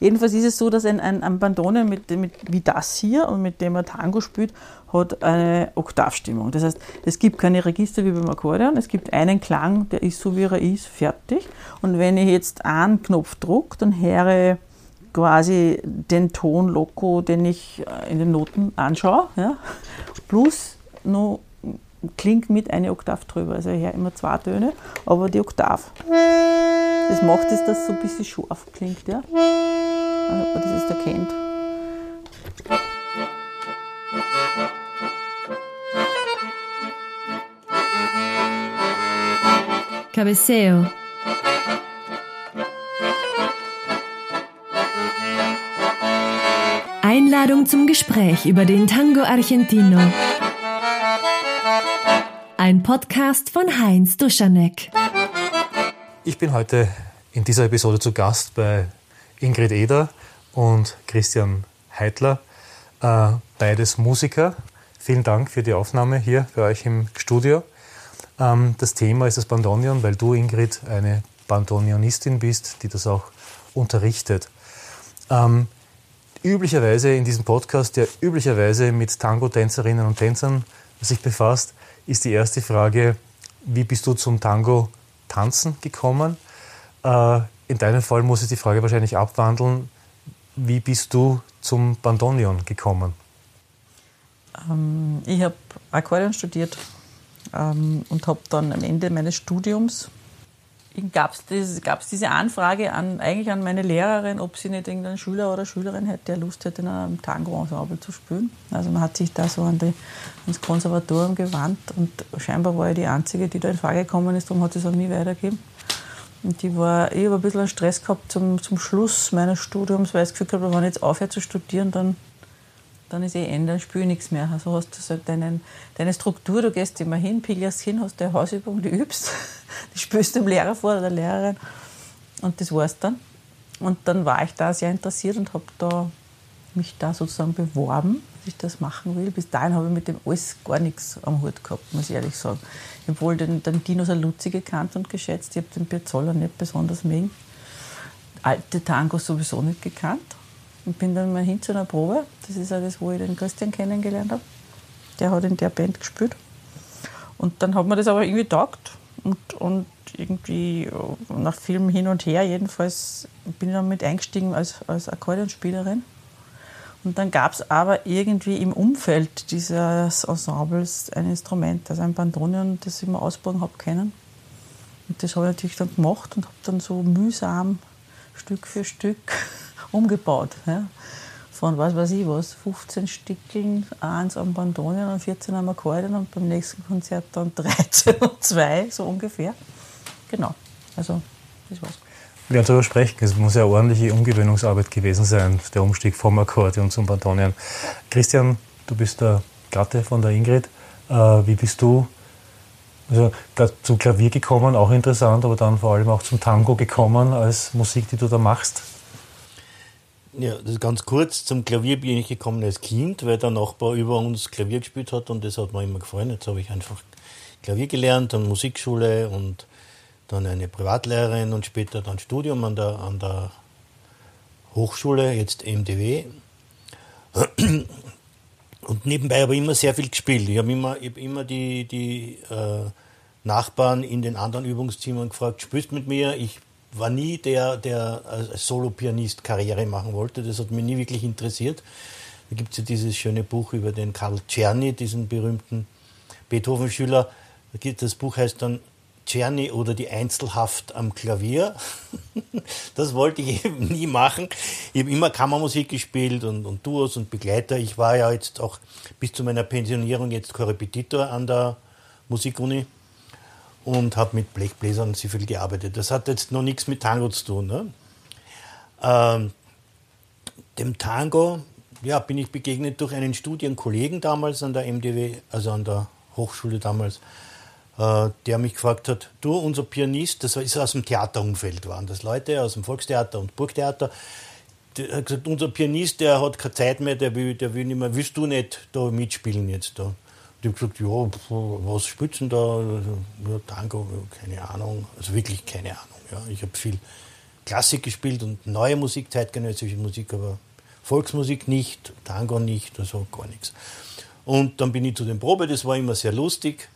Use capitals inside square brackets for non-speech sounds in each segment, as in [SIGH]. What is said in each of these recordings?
Jedenfalls ist es so, dass ein, ein, ein Bandoneon mit, mit, wie das hier und mit dem er Tango spielt, hat eine Oktavstimmung. Das heißt, es gibt keine Register wie beim Akkordeon, es gibt einen Klang, der ist so wie er ist, fertig. Und wenn ich jetzt einen Knopf drücke, dann höre quasi den Ton Loco, den ich äh, in den Noten anschaue, ja, plus noch klingt mit eine Oktav drüber. Also ich höre immer zwei Töne, aber die Oktav. Das macht es, dass es so ein bisschen scharf klingt. Ja? Also, ob man das jetzt erkennt. Cabeceo. Einladung zum Gespräch über den Tango Argentino. Ein Podcast von Heinz Duschanek. Ich bin heute in dieser Episode zu Gast bei Ingrid Eder und Christian Heitler, äh, beides Musiker. Vielen Dank für die Aufnahme hier bei euch im Studio. Ähm, das Thema ist das Bandonion, weil du, Ingrid, eine Bandonionistin bist, die das auch unterrichtet. Ähm, üblicherweise in diesem Podcast, der üblicherweise mit Tango-Tänzerinnen und Tänzern sich befasst, ist die erste Frage, wie bist du zum Tango tanzen gekommen? Äh, in deinem Fall muss ich die Frage wahrscheinlich abwandeln, wie bist du zum Bandonion gekommen? Ähm, ich habe Akkordeon studiert ähm, und habe dann am Ende meines Studiums gab es diese Anfrage an, eigentlich an meine Lehrerin, ob sie nicht irgendeinen Schüler oder Schülerin hätte, der Lust hätte, in einem Tango-Ensemble zu spielen. Also man hat sich da so an die, ans Konservatorium gewandt und scheinbar war ich die Einzige, die da in Frage gekommen ist, darum hat es an mich weitergegeben. Und die war, ich habe ein bisschen Stress gehabt zum, zum Schluss meines Studiums, weil ich das Gefühl habe, wenn ich jetzt aufhöre zu studieren, dann dann ist eh Ende, dann spüre ich nichts mehr. Also hast du so deinen, deine Struktur, du gehst immer hin, pilgerst hin, hast deine Hausübung, die übst, [LAUGHS] die spürst dem Lehrer vor oder der Lehrerin und das war's dann. Und dann war ich da sehr interessiert und habe da mich da sozusagen beworben, dass ich das machen will. Bis dahin habe ich mit dem alles gar nichts am Hut gehabt, muss ich ehrlich sagen. Ich habe wohl den, den Dino Saluzzi gekannt und geschätzt, ich habe den Piazzolla nicht besonders mögen. Alte Tangos sowieso nicht gekannt und bin dann mal hin zu einer Probe. Das ist auch das, wo ich den Christian kennengelernt habe. Der hat in der Band gespielt. Und dann hat mir das aber irgendwie taugt. Und, und irgendwie nach Film hin und her, jedenfalls bin ich dann mit eingestiegen als, als Akkordeonspielerin. Und dann gab es aber irgendwie im Umfeld dieses Ensembles ein Instrument, also ein Bandonion, das ich mir ausbauen habe können. Und das habe ich natürlich dann gemacht und habe dann so mühsam Stück für Stück [LAUGHS] umgebaut. Ja. Von was weiß ich was, 15 Stückeln, eins am Bandonion und 14 am Akkordeon und beim nächsten Konzert dann [LAUGHS] 13 und 2, so ungefähr. Genau, also das war's. Wir werden darüber sprechen. Es muss ja ordentliche Umgewöhnungsarbeit gewesen sein, der Umstieg vom Akkordeon zum Bandonion. Christian, du bist der Gatte von der Ingrid. Äh, wie bist du also zum Klavier gekommen, auch interessant, aber dann vor allem auch zum Tango gekommen als Musik, die du da machst? Ja, das ist ganz kurz. Zum Klavier bin ich gekommen als Kind, weil der Nachbar über uns Klavier gespielt hat und das hat mir immer gefallen. Jetzt habe ich einfach Klavier gelernt, dann Musikschule und dann eine Privatlehrerin und später dann Studium an der, an der Hochschule, jetzt MDW. Und nebenbei habe ich immer sehr viel gespielt. Ich habe immer, ich hab immer die, die äh, Nachbarn in den anderen Übungszimmern gefragt, spielst mit mir? Ich war nie der, der als Solo-Pianist Karriere machen wollte. Das hat mich nie wirklich interessiert. Da gibt es ja dieses schöne Buch über den Karl Czerny, diesen berühmten Beethoven-Schüler. Das Buch heißt dann Czerny oder die Einzelhaft am Klavier. [LAUGHS] das wollte ich eben nie machen. Ich habe immer Kammermusik gespielt und, und Duos und Begleiter. Ich war ja jetzt auch bis zu meiner Pensionierung jetzt Korrepetitor an der Musikuni und habe mit Blechbläsern sehr viel gearbeitet. Das hat jetzt noch nichts mit Tango zu tun. Ne? Ähm, dem Tango ja, bin ich begegnet durch einen Studienkollegen damals an der MDW, also an der Hochschule damals, äh, der mich gefragt hat, du, unser Pianist, das ist aus dem Theaterumfeld, waren das Leute aus dem Volkstheater und Burgtheater, der hat gesagt, unser Pianist, der hat keine Zeit mehr, der will, der will nicht mehr, willst du nicht da mitspielen jetzt da? Die haben gesagt, ja, was spielst du da? Ja, Tango, keine Ahnung. Also wirklich keine Ahnung. Ja. Ich habe viel Klassik gespielt und neue Musik, zeitgenössische Musik, aber Volksmusik nicht, Tango nicht, also gar nichts. Und dann bin ich zu den Probe, das war immer sehr lustig.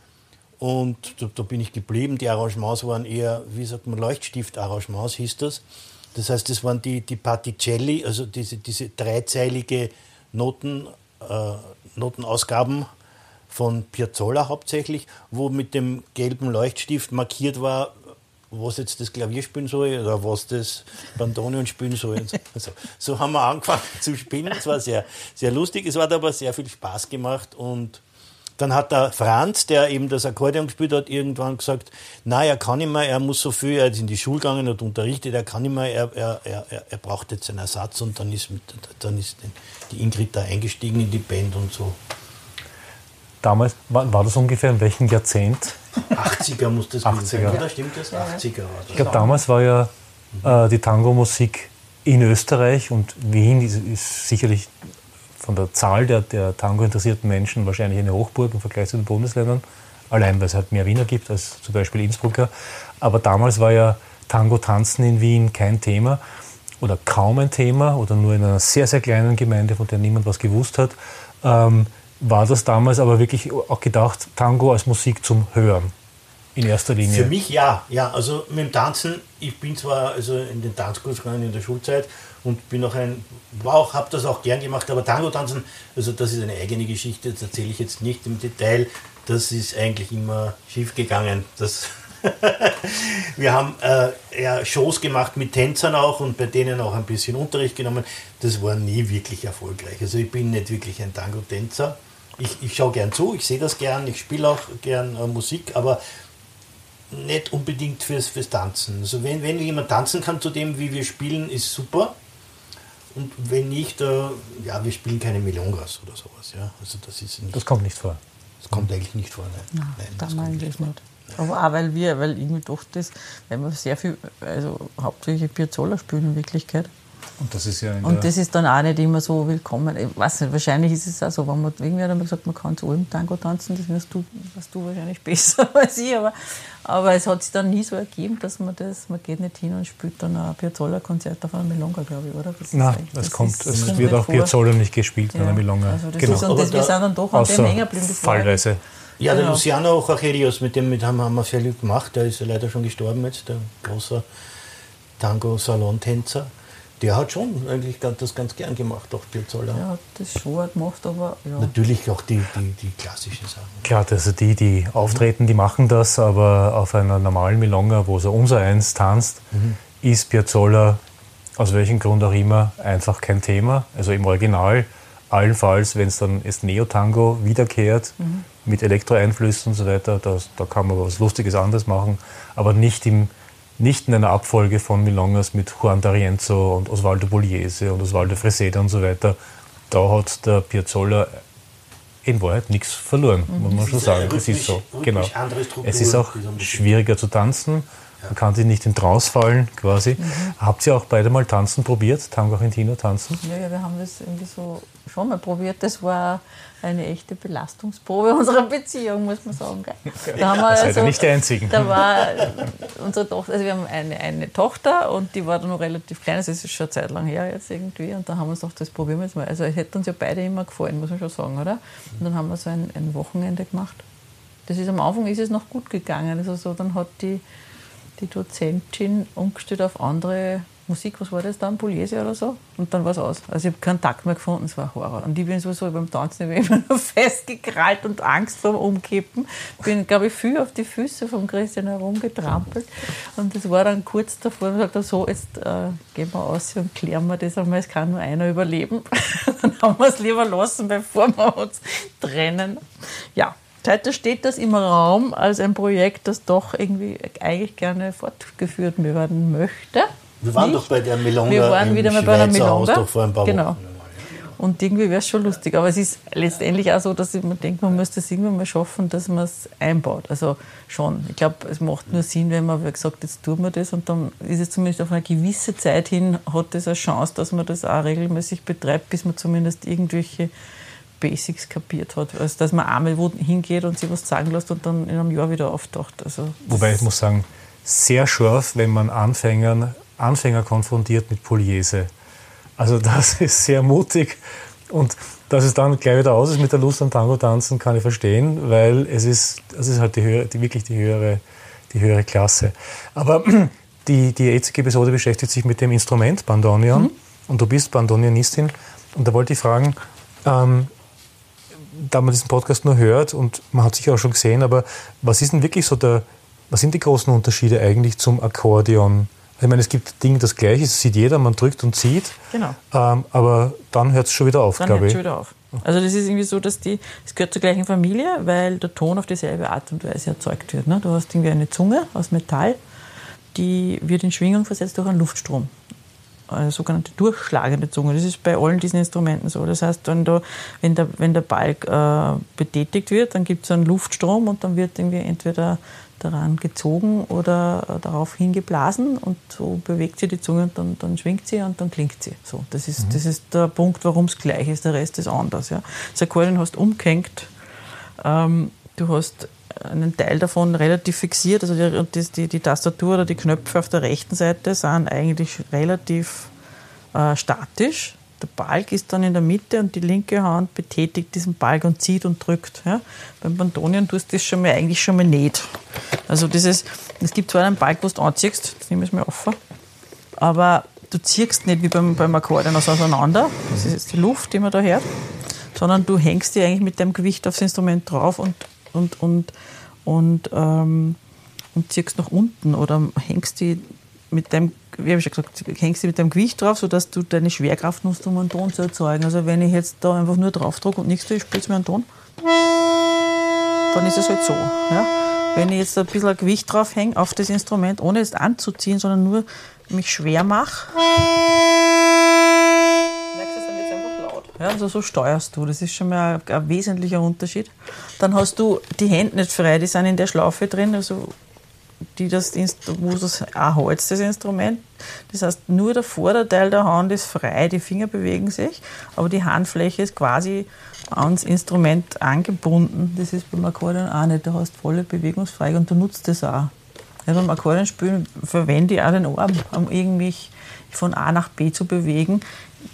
Und da, da bin ich geblieben. Die Arrangements waren eher, wie sagt man, Leuchtstift-Arrangements hieß das. Das heißt, das waren die, die Particelli, also diese, diese dreizeilige Noten, äh, Notenausgaben von Piazzolla hauptsächlich, wo mit dem gelben Leuchtstift markiert war, was jetzt das Klavier spielen soll oder was das Bandoneon spielen soll. [LAUGHS] Also, so haben wir angefangen [LAUGHS] zu spielen. Es war sehr, sehr lustig. Es hat aber sehr viel Spaß gemacht und dann hat der Franz, der eben das Akkordeon gespielt hat, irgendwann gesagt, na, er kann nicht mehr, er muss so viel, er ist in die Schule gegangen und unterrichtet, er kann nicht mehr, er, er, er, er braucht jetzt einen Ersatz und dann ist, dann ist die Ingrid da eingestiegen in die Band und so. Damals, war, war das ungefähr in welchem Jahrzehnt? 80er muss das 80er. sein, oder stimmt das? 80er war das. Ich glaube, damals war ja äh, die Tango-Musik in Österreich und Wien ist, ist sicherlich von der Zahl der, der Tango-interessierten Menschen wahrscheinlich eine Hochburg im Vergleich zu den Bundesländern. Allein, weil es halt mehr Wiener gibt als zum Beispiel Innsbrucker. Aber damals war ja Tango-Tanzen in Wien kein Thema oder kaum ein Thema oder nur in einer sehr, sehr kleinen Gemeinde, von der niemand was gewusst hat. Ähm, war das damals aber wirklich auch gedacht, Tango als Musik zum Hören? In erster Linie. Für mich ja, ja. Also mit dem Tanzen, ich bin zwar also in den Tanzkurs gegangen in der Schulzeit und bin auch ein, auch, habe das auch gern gemacht, aber Tango tanzen, also das ist eine eigene Geschichte, das erzähle ich jetzt nicht im Detail. Das ist eigentlich immer schief gegangen. Das [LAUGHS] wir haben äh, ja, Shows gemacht mit Tänzern auch und bei denen auch ein bisschen Unterricht genommen. Das war nie wirklich erfolgreich. Also ich bin nicht wirklich ein Tango-Tänzer. Ich, ich schaue gern zu, ich sehe das gern, ich spiele auch gern äh, Musik, aber nicht unbedingt fürs, fürs Tanzen. Also wenn, wenn jemand tanzen kann zu dem, wie wir spielen, ist super. Und wenn nicht, äh, ja, wir spielen keine Milongas oder sowas. Ja? Also das, ist nicht, das kommt nicht vor. Das kommt eigentlich nicht vor. Nein, Nein, nein da das mal kommt vor. nicht. Aber auch weil wir, weil irgendwie doch das, weil wir sehr viel, also hauptsächlich Piazzolla spielen in Wirklichkeit. Und das ist ja Und das ist dann auch nicht immer so willkommen. Ich weiß nicht, wahrscheinlich ist es auch so, wenn man irgendwie hat einmal gesagt, man kann zu allem Tango tanzen, das wirst du, weißt du wahrscheinlich [LAUGHS] besser als ich, aber, aber es hat sich dann nie so ergeben, dass man das, man geht nicht hin und spielt dann ein Piazzolla-Konzert auf einer Milonga, glaube ich, oder? Das Nein, echt- es das kommt, ist- es wird auch vor. Piazzolla nicht gespielt in Ja, einer Milonga. Also das genau. ist, und das, wir sind dann doch an dem hängen geblieben. das fallweise. Ja, der Genau. Luciano Chachelios, mit dem mit haben haben wir sehr viel gemacht. Der ist ja leider schon gestorben jetzt, der große Tango-Salontänzer. Der hat schon eigentlich ganz- das ganz gern gemacht, auch Piazzolla. Ja, das schon gemacht, aber ja. Natürlich auch die, die, die klassischen Sachen. Klar, also die, die auftreten, die machen das, aber auf einer normalen Milonga, wo so unser eins tanzt, ist Piazzolla aus welchem Grund auch immer einfach kein Thema. Also im Original, allenfalls, wenn es dann ist Neo-Tango wiederkehrt mit Elektroeinflüssen und so weiter, das, da kann man was Lustiges anderes machen, aber nicht, im, nicht in einer Abfolge von Milongas mit Juan D'Arienzo und Osvaldo Pugliese und Osvaldo Freseda und so weiter. Da hat der Piazzolla in Wahrheit nichts verloren, muss man schon sagen. eine Es ist so. rhythmisch- Genau. rhythmisch Es ist auch schwieriger zu tanzen. Man kann sich nicht in Trance fallen, quasi. Habt ihr auch beide mal tanzen probiert? Tango Argentino tanzen? Ja, ja, wir haben das irgendwie so schon mal probiert. Das war eine echte Belastungsprobe [LAUGHS] unserer Beziehung, muss man sagen. Da haben wir Seid ihr nicht die Einzigen. Da war unsere Tochter, also wir haben eine, eine Tochter und die war dann noch relativ klein, also es ist schon eine Zeit lang her jetzt irgendwie. Und da haben wir uns gedacht, das probieren wir jetzt mal. Also es hätte uns ja beide immer gefallen, muss man schon sagen, oder? Und dann haben wir so ein, ein Wochenende gemacht. Das ist am Anfang ist es noch gut gegangen. Also so, dann hat die, die Dozentin umgestellt auf andere Musik, was war das dann, Pugliese oder so? Und dann war es aus. Also ich habe keinen Takt mehr gefunden, es war Horror. Und ich bin sowieso beim Tanzen immer [LAUGHS] nur festgekrallt und Angst vorm Umkippen. Bin, glaube ich, viel auf die Füße von Christian herumgetrampelt. Und das war dann kurz davor, ich gesagt, so, jetzt äh, gehen wir aus und klären wir das einmal, es kann nur einer überleben. [LAUGHS] dann haben wir es lieber lassen, bevor wir uns trennen. Ja, Heute steht das im Raum als ein Projekt, das doch irgendwie eigentlich gerne fortgeführt werden möchte. Wir waren Nicht? doch bei der Milonga Wir waren wieder mal bei einer Schweizer Haus vor ein paar genau. Wochen. Und irgendwie wäre es schon lustig. Aber es ist letztendlich auch so, dass mir denke, man müsste es irgendwann mal schaffen, dass man es einbaut. Also schon. Ich glaube, es macht nur Sinn, wenn man wie gesagt, jetzt tun wir das und dann ist es zumindest auf eine gewisse Zeit hin, hat es eine Chance, dass man das auch regelmäßig betreibt, bis man zumindest irgendwelche Basics kapiert hat. Also, dass man einmal wo hingeht und sich was sagen lässt und dann in einem Jahr wieder auftaucht. Also, Wobei ich muss sagen, sehr scharf, wenn man Anfängern Anfänger konfrontiert mit Pugliese. Also das [LAUGHS] ist sehr mutig und dass es dann gleich wieder aus ist mit der Lust am Tango tanzen, kann ich verstehen, weil es ist, es ist halt die höhere, die, wirklich die höhere, die höhere Klasse. Aber [CLEARS THROAT] die, die jetzige Episode beschäftigt sich mit dem Instrument Bandoneon mhm. und du bist Bandoneonistin und da wollte ich fragen, ähm, da man diesen Podcast nur hört und man hat sich auch schon gesehen, aber was ist denn wirklich so der, was sind die großen Unterschiede eigentlich zum Akkordeon? Ich meine, es gibt Dinge, das Gleiche, das sieht jeder, man drückt und zieht. Genau. Ähm, aber dann hört es schon wieder auf, dann glaube ich. Dann hört es schon wieder auf. Also das ist irgendwie so, dass die, es gehört zur gleichen Familie, weil der Ton auf dieselbe Art und Weise erzeugt wird. Ne? Du hast irgendwie eine Zunge aus Metall, die wird in Schwingung versetzt durch einen Luftstrom eine sogenannte durchschlagende Zunge. Das ist bei allen diesen Instrumenten so. Das heißt, wenn, da, wenn, der, wenn der Balk äh, betätigt wird, dann gibt es einen Luftstrom und dann wird irgendwie entweder daran gezogen oder darauf hingeblasen und so bewegt sie die Zunge und dann, dann schwingt sie und dann klingt sie. So, das, ist, mhm. das ist der Punkt, warum es gleich ist. Der Rest ist anders. Ja. Das Akkordeon hast umgehängt. Ähm, du hast einen Teil davon relativ fixiert. Also die, die, die, Tastatur oder die Knöpfe auf der rechten Seite sind eigentlich relativ äh, statisch. Der Balk ist dann in der Mitte und die linke Hand betätigt diesen Balk und zieht und drückt. Ja? Beim Bantonien tust du das schon mal, eigentlich schon mal nicht. Also dieses, es gibt zwar einen Balk, wo du anziehst, das nehme ich mir offen, aber du ziehst nicht wie beim, beim Akkordeon auseinander. Das ist jetzt die Luft, die man da hört. Sondern du hängst dir eigentlich mit dem Gewicht aufs Instrument drauf und und, und, und, ähm, und ziehst nach unten oder hängst die mit deinem, wie habe ich schon gesagt, hängst die mit deinem Gewicht drauf, sodass du deine Schwerkraft nutzt, um einen Ton zu erzeugen. Also wenn ich jetzt da einfach nur drauf drücke und nichts tue, spielt es mir einen Ton, dann ist es halt so. Ja? Wenn ich jetzt ein bisschen Gewicht drauf hänge auf das Instrument, ohne es anzuziehen, sondern nur mich schwer mache, Ja, also so steuerst du. Das ist schon mal ein, ein, wesentlicher Unterschied. Dann hast du die Hände nicht frei, die sind in der Schlaufe drin, also die das, wo das auch hältst, das Instrument. Das heißt, nur der Vorderteil der Hand ist frei, die Finger bewegen sich, aber die Handfläche ist quasi ans Instrument angebunden. Das ist beim Akkordeon auch nicht. Du hast volle Bewegungsfreiheit und du nutzt das auch. Ja, beim Akkordeonspielen verwende ich auch den Arm, um irgendwie von A nach B zu bewegen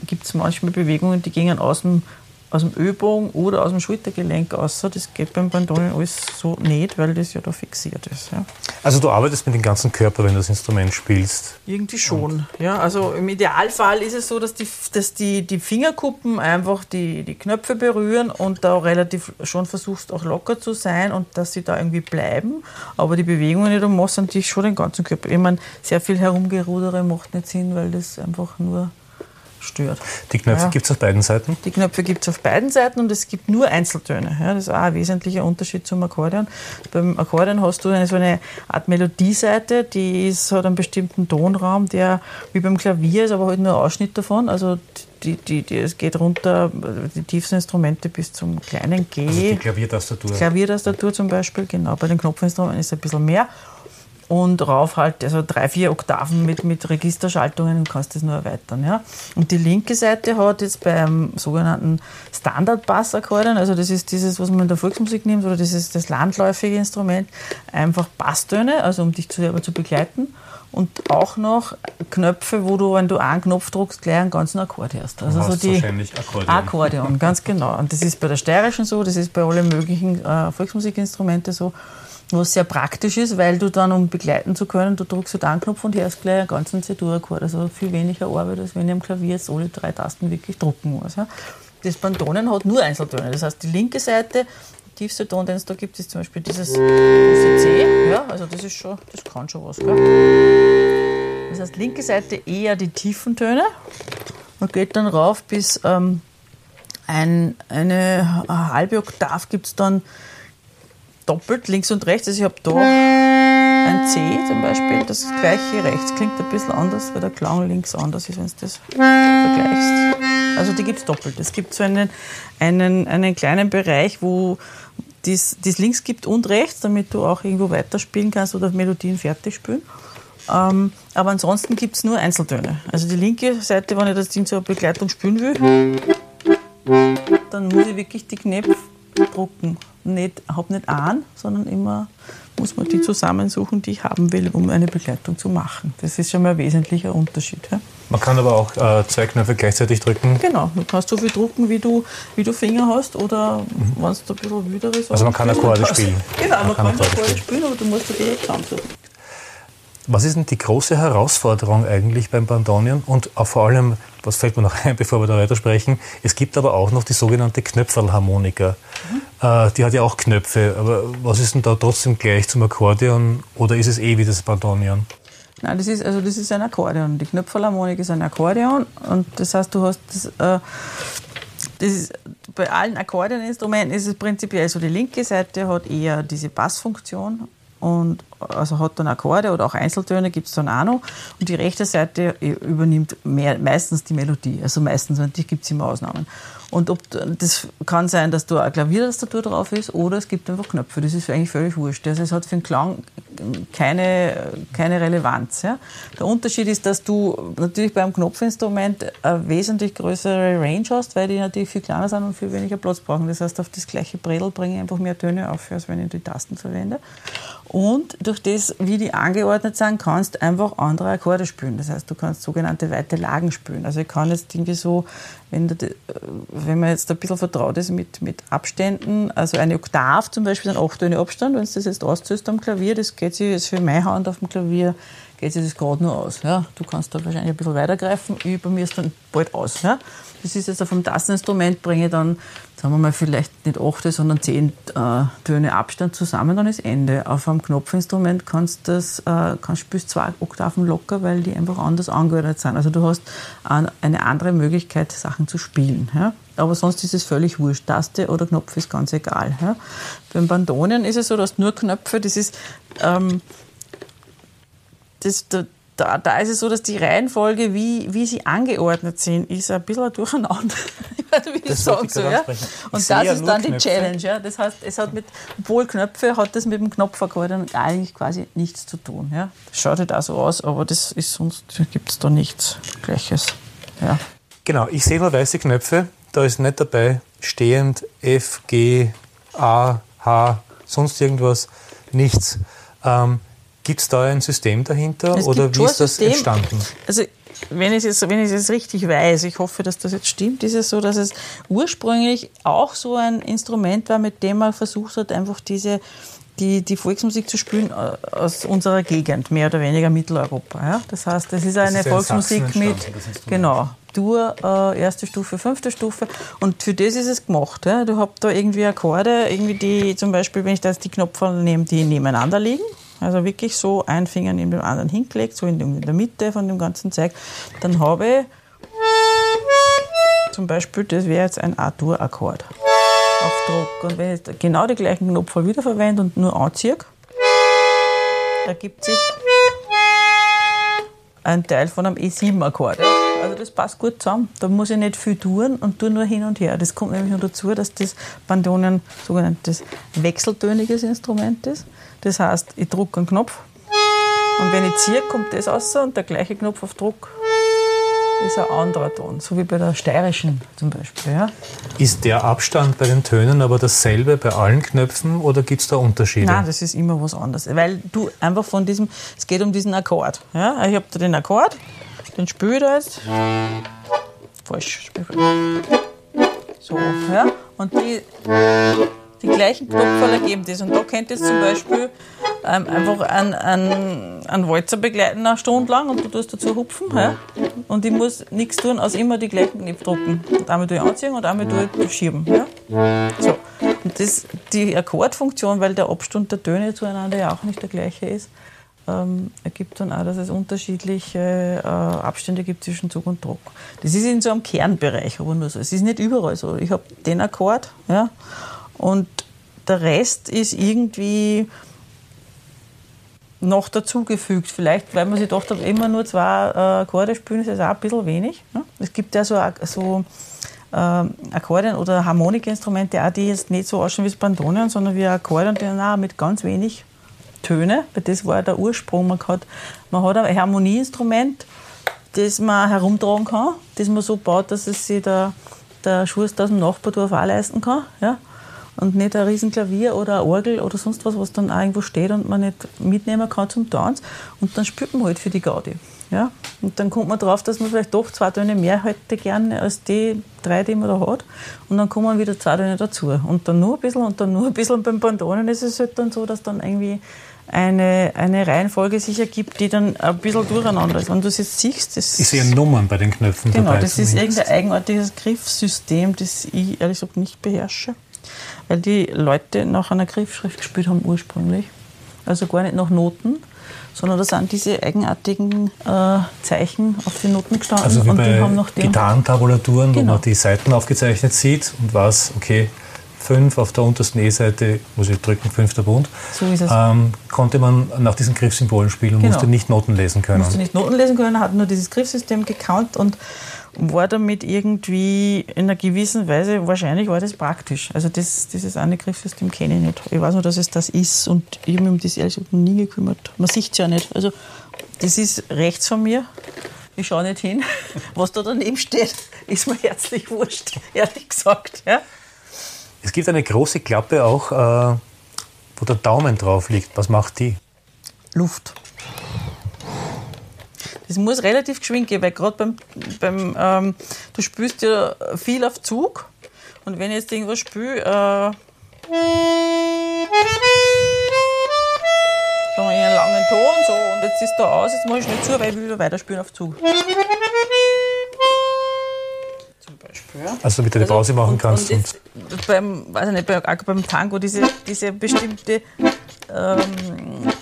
gibt es manchmal Bewegungen, die gehen aus dem, aus dem Ölbogen oder aus dem Schultergelenk aus. Das geht beim Bandoneon alles so nicht, weil das ja da fixiert ist. Ja. Also du arbeitest mit dem ganzen Körper, wenn du das Instrument spielst? Irgendwie schon. Ja, also im Idealfall ist es so, dass die, dass die, die Fingerkuppen einfach die, die Knöpfe berühren und da relativ schon versuchst auch locker zu sein und dass sie da irgendwie bleiben. Aber die Bewegungen, die du machst, natürlich schon den ganzen Körper. Ich meine, sehr viel Herumgerudere macht nicht Sinn, weil das einfach nur stört. Die Knöpfe ja. gibt es auf beiden Seiten? Die Knöpfe gibt es auf beiden Seiten und es gibt nur Einzeltöne. Ja, das ist auch ein wesentlicher Unterschied zum Akkordeon. Beim Akkordeon hast du eine, so eine Art Melodieseite, die ist, hat einen bestimmten Tonraum, der wie beim Klavier ist, aber halt nur ein Ausschnitt davon. Also die, die, die, es geht runter, die tiefsten Instrumente bis zum kleinen G. Also die Klaviertastatur. Klaviertastatur zum Beispiel, genau. Bei den Knopfinstrumenten ist es ein bisschen mehr und rauf halt, also drei, vier Oktaven mit, mit Registerschaltungen und kannst das nur erweitern. Ja. Und die linke Seite hat jetzt beim sogenannten Standard-Bass-Akkordeon, also das ist dieses, was man in der Volksmusik nimmt, oder das ist das landläufige Instrument, einfach Basstöne, also um dich selber zu begleiten. Und auch noch Knöpfe, wo du, wenn du einen Knopf drückst, gleich einen ganzen Akkord hast. Also so die wahrscheinlich Akkordeon. Akkordeon, ganz genau. Und das ist bei der steirischen so, das ist bei allen möglichen äh, Volksmusikinstrumenten so was sehr praktisch ist, weil du dann, um begleiten zu können, du drückst halt einen Knopf und hörst gleich einen ganzen C-Dur-Akkord. Also viel weniger Arbeit, als wenn ich am Klavier jetzt alle drei Tasten wirklich drucken muss. Ja. Das Bandonen hat nur Einzeltöne. Das heißt, die linke Seite, der tiefste Ton, den es da gibt, ist zum Beispiel dieses C. Ja, also das ist schon, das kann schon was. Gell? Das heißt, linke Seite eher die tiefen Töne. Man geht dann rauf bis ähm, ein, eine, eine halbe Oktav gibt es dann doppelt, links und rechts. Also ich habe da ein C zum Beispiel, das gleiche rechts klingt ein bisschen anders, weil der Klang links anders ist, wenn du das vergleichst. Also die gibt es doppelt. Es gibt so einen, einen, einen kleinen Bereich, wo dies links gibt und rechts, damit du auch irgendwo weiterspielen kannst oder Melodien fertig spielen. Ähm, aber ansonsten gibt es nur Einzeltöne. Also die linke Seite, wenn ich das Ding zur Begleitung spielen will, dann muss ich wirklich die Knöpfe drucken. Nicht, habe nicht einen, sondern immer muss man die zusammensuchen, die ich haben will, um eine Begleitung zu machen. Das ist schon mal ein wesentlicher Unterschied. Ja? Man kann aber auch äh, zwei Knöpfe gleichzeitig drücken. Genau, du kannst so viel drucken, wie du, wie du Finger hast oder mhm. wenn es ein bisschen wüder ist. Also man kann Akkorde spielen. Genau, man, man kann, Akkorde spielen. spielen, aber du musst die zusammensuchen. Was ist denn die große Herausforderung eigentlich beim Bandonieren? Und vor allem, was fällt mir noch ein, [LAUGHS] bevor wir da weitersprechen, es gibt aber auch noch die sogenannte Knöpferlharmonika. Mhm. Äh, die hat ja auch Knöpfe. Aber was ist denn da trotzdem gleich zum Akkordeon oder ist es eh wie das Bandonieren? Nein, das ist, also das ist ein Akkordeon. Die Knöpferlharmonik ist ein Akkordeon und das heißt, du hast das, äh, das ist, bei allen Akkordeoninstrumenten ist es prinzipiell so, die linke Seite hat eher diese Bassfunktion und also hat dann Akkorde oder auch Einzeltöne gibt es dann auch noch. Und die rechte Seite übernimmt mehr, meistens die Melodie. Also meistens, natürlich gibt es immer Ausnahmen. Und ob, das kann sein, dass da eine Klaviertastatur drauf ist oder es gibt einfach Knöpfe. Das ist eigentlich völlig wurscht. Also es hat für den Klang keine, keine Relevanz. Ja. Der Unterschied ist, dass du natürlich beim Knopfinstrument eine wesentlich größere Range hast, weil die natürlich viel kleiner sind und viel weniger Platz brauchen. Das heißt, auf das gleiche Bredel bringe ich einfach mehr Töne auf, als wenn ich die Tasten verwende. Und durch das, wie die angeordnet sind, kannst du einfach andere Akkorde spielen. Das heißt, du kannst sogenannte weite Lagen spielen. Also ich kann jetzt irgendwie so, wenn, du, wenn man jetzt ein bisschen vertraut ist mit, mit Abständen, also eine Oktav zum Beispiel, ein 8 Töne Abstand, wenn du das jetzt auszählst am Klavier, das geht sich jetzt für meine Hand auf dem Klavier geht sich das gerade nur aus. Ja? Du kannst da wahrscheinlich ein bisschen weitergreifen, ich, bei mir ist dann bald aus. Ja? Das ist jetzt auf dem Tasteninstrument, bringe ich dann, sagen wir mal, vielleicht nicht acht, sondern zehn äh, Töne Abstand zusammen, dann ist Ende. Auf einem Knopfinstrument kannst du das, äh, kannst, spielst zwei Oktaven locker, weil die einfach anders angeordnet sind. Also du hast ein, eine andere Möglichkeit, Sachen zu spielen. Ja? Aber sonst ist es völlig wurscht. Taste oder Knopf ist ganz egal. Ja? Beim Bandonien ist es so, dass nur Knöpfe, das ist, ähm, das, da, da ist es so, dass die Reihenfolge, wie, wie sie angeordnet sind, ist ein bisschen durcheinander. [LAUGHS] wie ich sagen soll. Ja? Und das ist dann die Knöpfe. Challenge. Ja? Das heißt, es hat mit, obwohl Knöpfe, hat das mit dem Knopfakkordeon eigentlich quasi nichts zu tun. Ja? Das schaut halt auch so aus, aber das ist sonst gibt es da nichts Gleiches. Ja. Genau, ich sehe nur weiße Knöpfe. Da ist nicht dabei stehend F, G, A, H, sonst irgendwas, nichts. Ähm, Gibt es da ein System dahinter es oder wie ist das System, entstanden? Also wenn ich, es, wenn ich es richtig weiß, ich hoffe, dass das jetzt stimmt, ist es so, dass es ursprünglich auch so ein Instrument war, mit dem man versucht hat, einfach diese die, die Volksmusik zu spielen äh, aus unserer Gegend, mehr oder weniger Mitteleuropa. Ja? Das heißt, das ist eine das ist Volksmusik mit, genau, Dur, äh, erste Stufe, fünfte Stufe. Und für das ist es gemacht. Ja? Du habt da irgendwie Akkorde, irgendwie die, zum Beispiel, wenn ich da jetzt die Knöpfe nehme, die nebeneinander liegen, also wirklich so ein Finger neben dem anderen hingelegt, so in der Mitte von dem ganzen Zeig. Dann habe ich zum Beispiel, das wäre jetzt ein A-Dur-Akkord auf Druck. Und wenn ich genau den gleichen Knopf wiederverwende und nur anziehe, ergibt sich ein Teil von einem E7-Akkord. Also das passt gut zusammen. Da muss ich nicht viel tun und tue nur hin und her. Das kommt nämlich noch dazu, dass das Bandonion ein sogenanntes wechseltöniges Instrument ist. Das heißt, ich drücke einen Knopf und wenn ich ziehe, kommt das raus und der gleiche Knopf auf Druck ist ein anderer Ton, so wie bei der steirischen zum Beispiel. Ja. Ist der Abstand bei den Tönen aber dasselbe bei allen Knöpfen oder gibt es da Unterschiede? Nein, das ist immer was anderes, weil du einfach von diesem, es geht um diesen Akkord. Ja. Ich habe da den Akkord, den spüre ich da jetzt. Falsch. So, ja. Und die die gleichen Knopfhörer ergeben das. Und da könnt ihr zum Beispiel ähm, einfach einen, einen, einen Walzer begleiten eine Stunde lang und du tust dazu hupfen. Ja? Und ich muss nichts tun, als immer die gleichen Knöpfe drücken. Und einmal durch anziehen und einmal durch schieben. Ja? So. Und das, die Akkordfunktion, weil der Abstand der Töne zueinander ja auch nicht der gleiche ist, ähm, ergibt dann auch, dass es unterschiedliche äh, Abstände gibt zwischen Zug und Druck. Das ist in so einem Kernbereich aber nur so. Es ist nicht überall so. Ich habe den Akkord, ja, und der Rest ist irgendwie noch dazugefügt. Vielleicht, weil man sich gedacht hat, immer nur zwei äh, Akkorde spielen, ist das auch ein bisschen wenig. Ne? Es gibt ja so, so äh, Akkorde oder Harmonikinstrumente, auch, die jetzt nicht so ausschauen wie das Bandonion, sondern wie Akkorde und die auch mit ganz wenig Töne, weil das war der Ursprung. Man hat, man hat ein Harmonieinstrument, das man herumtragen kann, das man so baut, dass es sich der, der Schuster aus dem Nachbardorf auch leisten kann. Ja? Und nicht ein Riesenklavier oder ein Orgel oder sonst was, was dann auch irgendwo steht und man nicht mitnehmen kann zum Tanz. Und dann spielt man halt für die Gaudi. Ja? Und dann kommt man drauf, dass man vielleicht doch zwei Töne mehr hätte gerne als die drei, die man da hat. Und dann kommen wieder zwei Töne dazu. Und dann nur ein bisschen und dann nur ein bisschen. Und beim Bandonen ist es halt dann so, dass dann irgendwie eine, eine Reihenfolge sich ergibt, die dann ein bisschen durcheinander ist. Wenn du es jetzt siehst, das Ich sehe Nummern bei den Knöpfen Genau, dabei. das ist zumindest. irgendein eigenartiges Griffsystem, das ich ehrlich gesagt nicht beherrsche. Weil die Leute nach einer Griffschrift gespielt haben ursprünglich. Also gar nicht nach Noten, sondern da sind diese eigenartigen äh, Zeichen auf die Noten gestanden Also wie und die bei haben nach. Gitarrentabulaturen, wo Genau. man die Seiten aufgezeichnet sieht und weiß, okay, fünf auf der untersten E-Seite muss ich drücken, fünfter Bund. So ist es. Ähm, konnte man nach diesen Griffsymbolen spielen und Genau. musste nicht Noten lesen können. musste nicht Noten lesen können, hat nur dieses Griffsystem gekannt und war damit irgendwie in einer gewissen Weise, wahrscheinlich war das praktisch. Also das, dieses eine Griffsystem kenne ich nicht. Ich weiß nur, dass es das ist und ich habe mich um das ehrlich gesagt nie gekümmert. Man sieht es ja nicht. Also das ist rechts von mir. Ich schaue nicht hin. [LAUGHS] Was da daneben steht, ist mir herzlich wurscht, ehrlich gesagt. Ja? Es gibt eine große Klappe auch, äh, wo der Daumen drauf liegt. Was macht die? Luft. Das muss relativ geschwind gehen, weil gerade beim, beim ähm, du spürst ja viel auf Zug und wenn ich jetzt irgendwas spüle, äh, wir einen langen Ton so und jetzt ist da aus, jetzt mache ich schnell zu, weil ich will wieder weiterspielen auf Zug. Zum Beispiel. Ja. Also damit du eine Pause machen kannst. Und, und jetzt beim, weiß ich nicht, bei, auch beim Tango, diese, diese bestimmte ähm,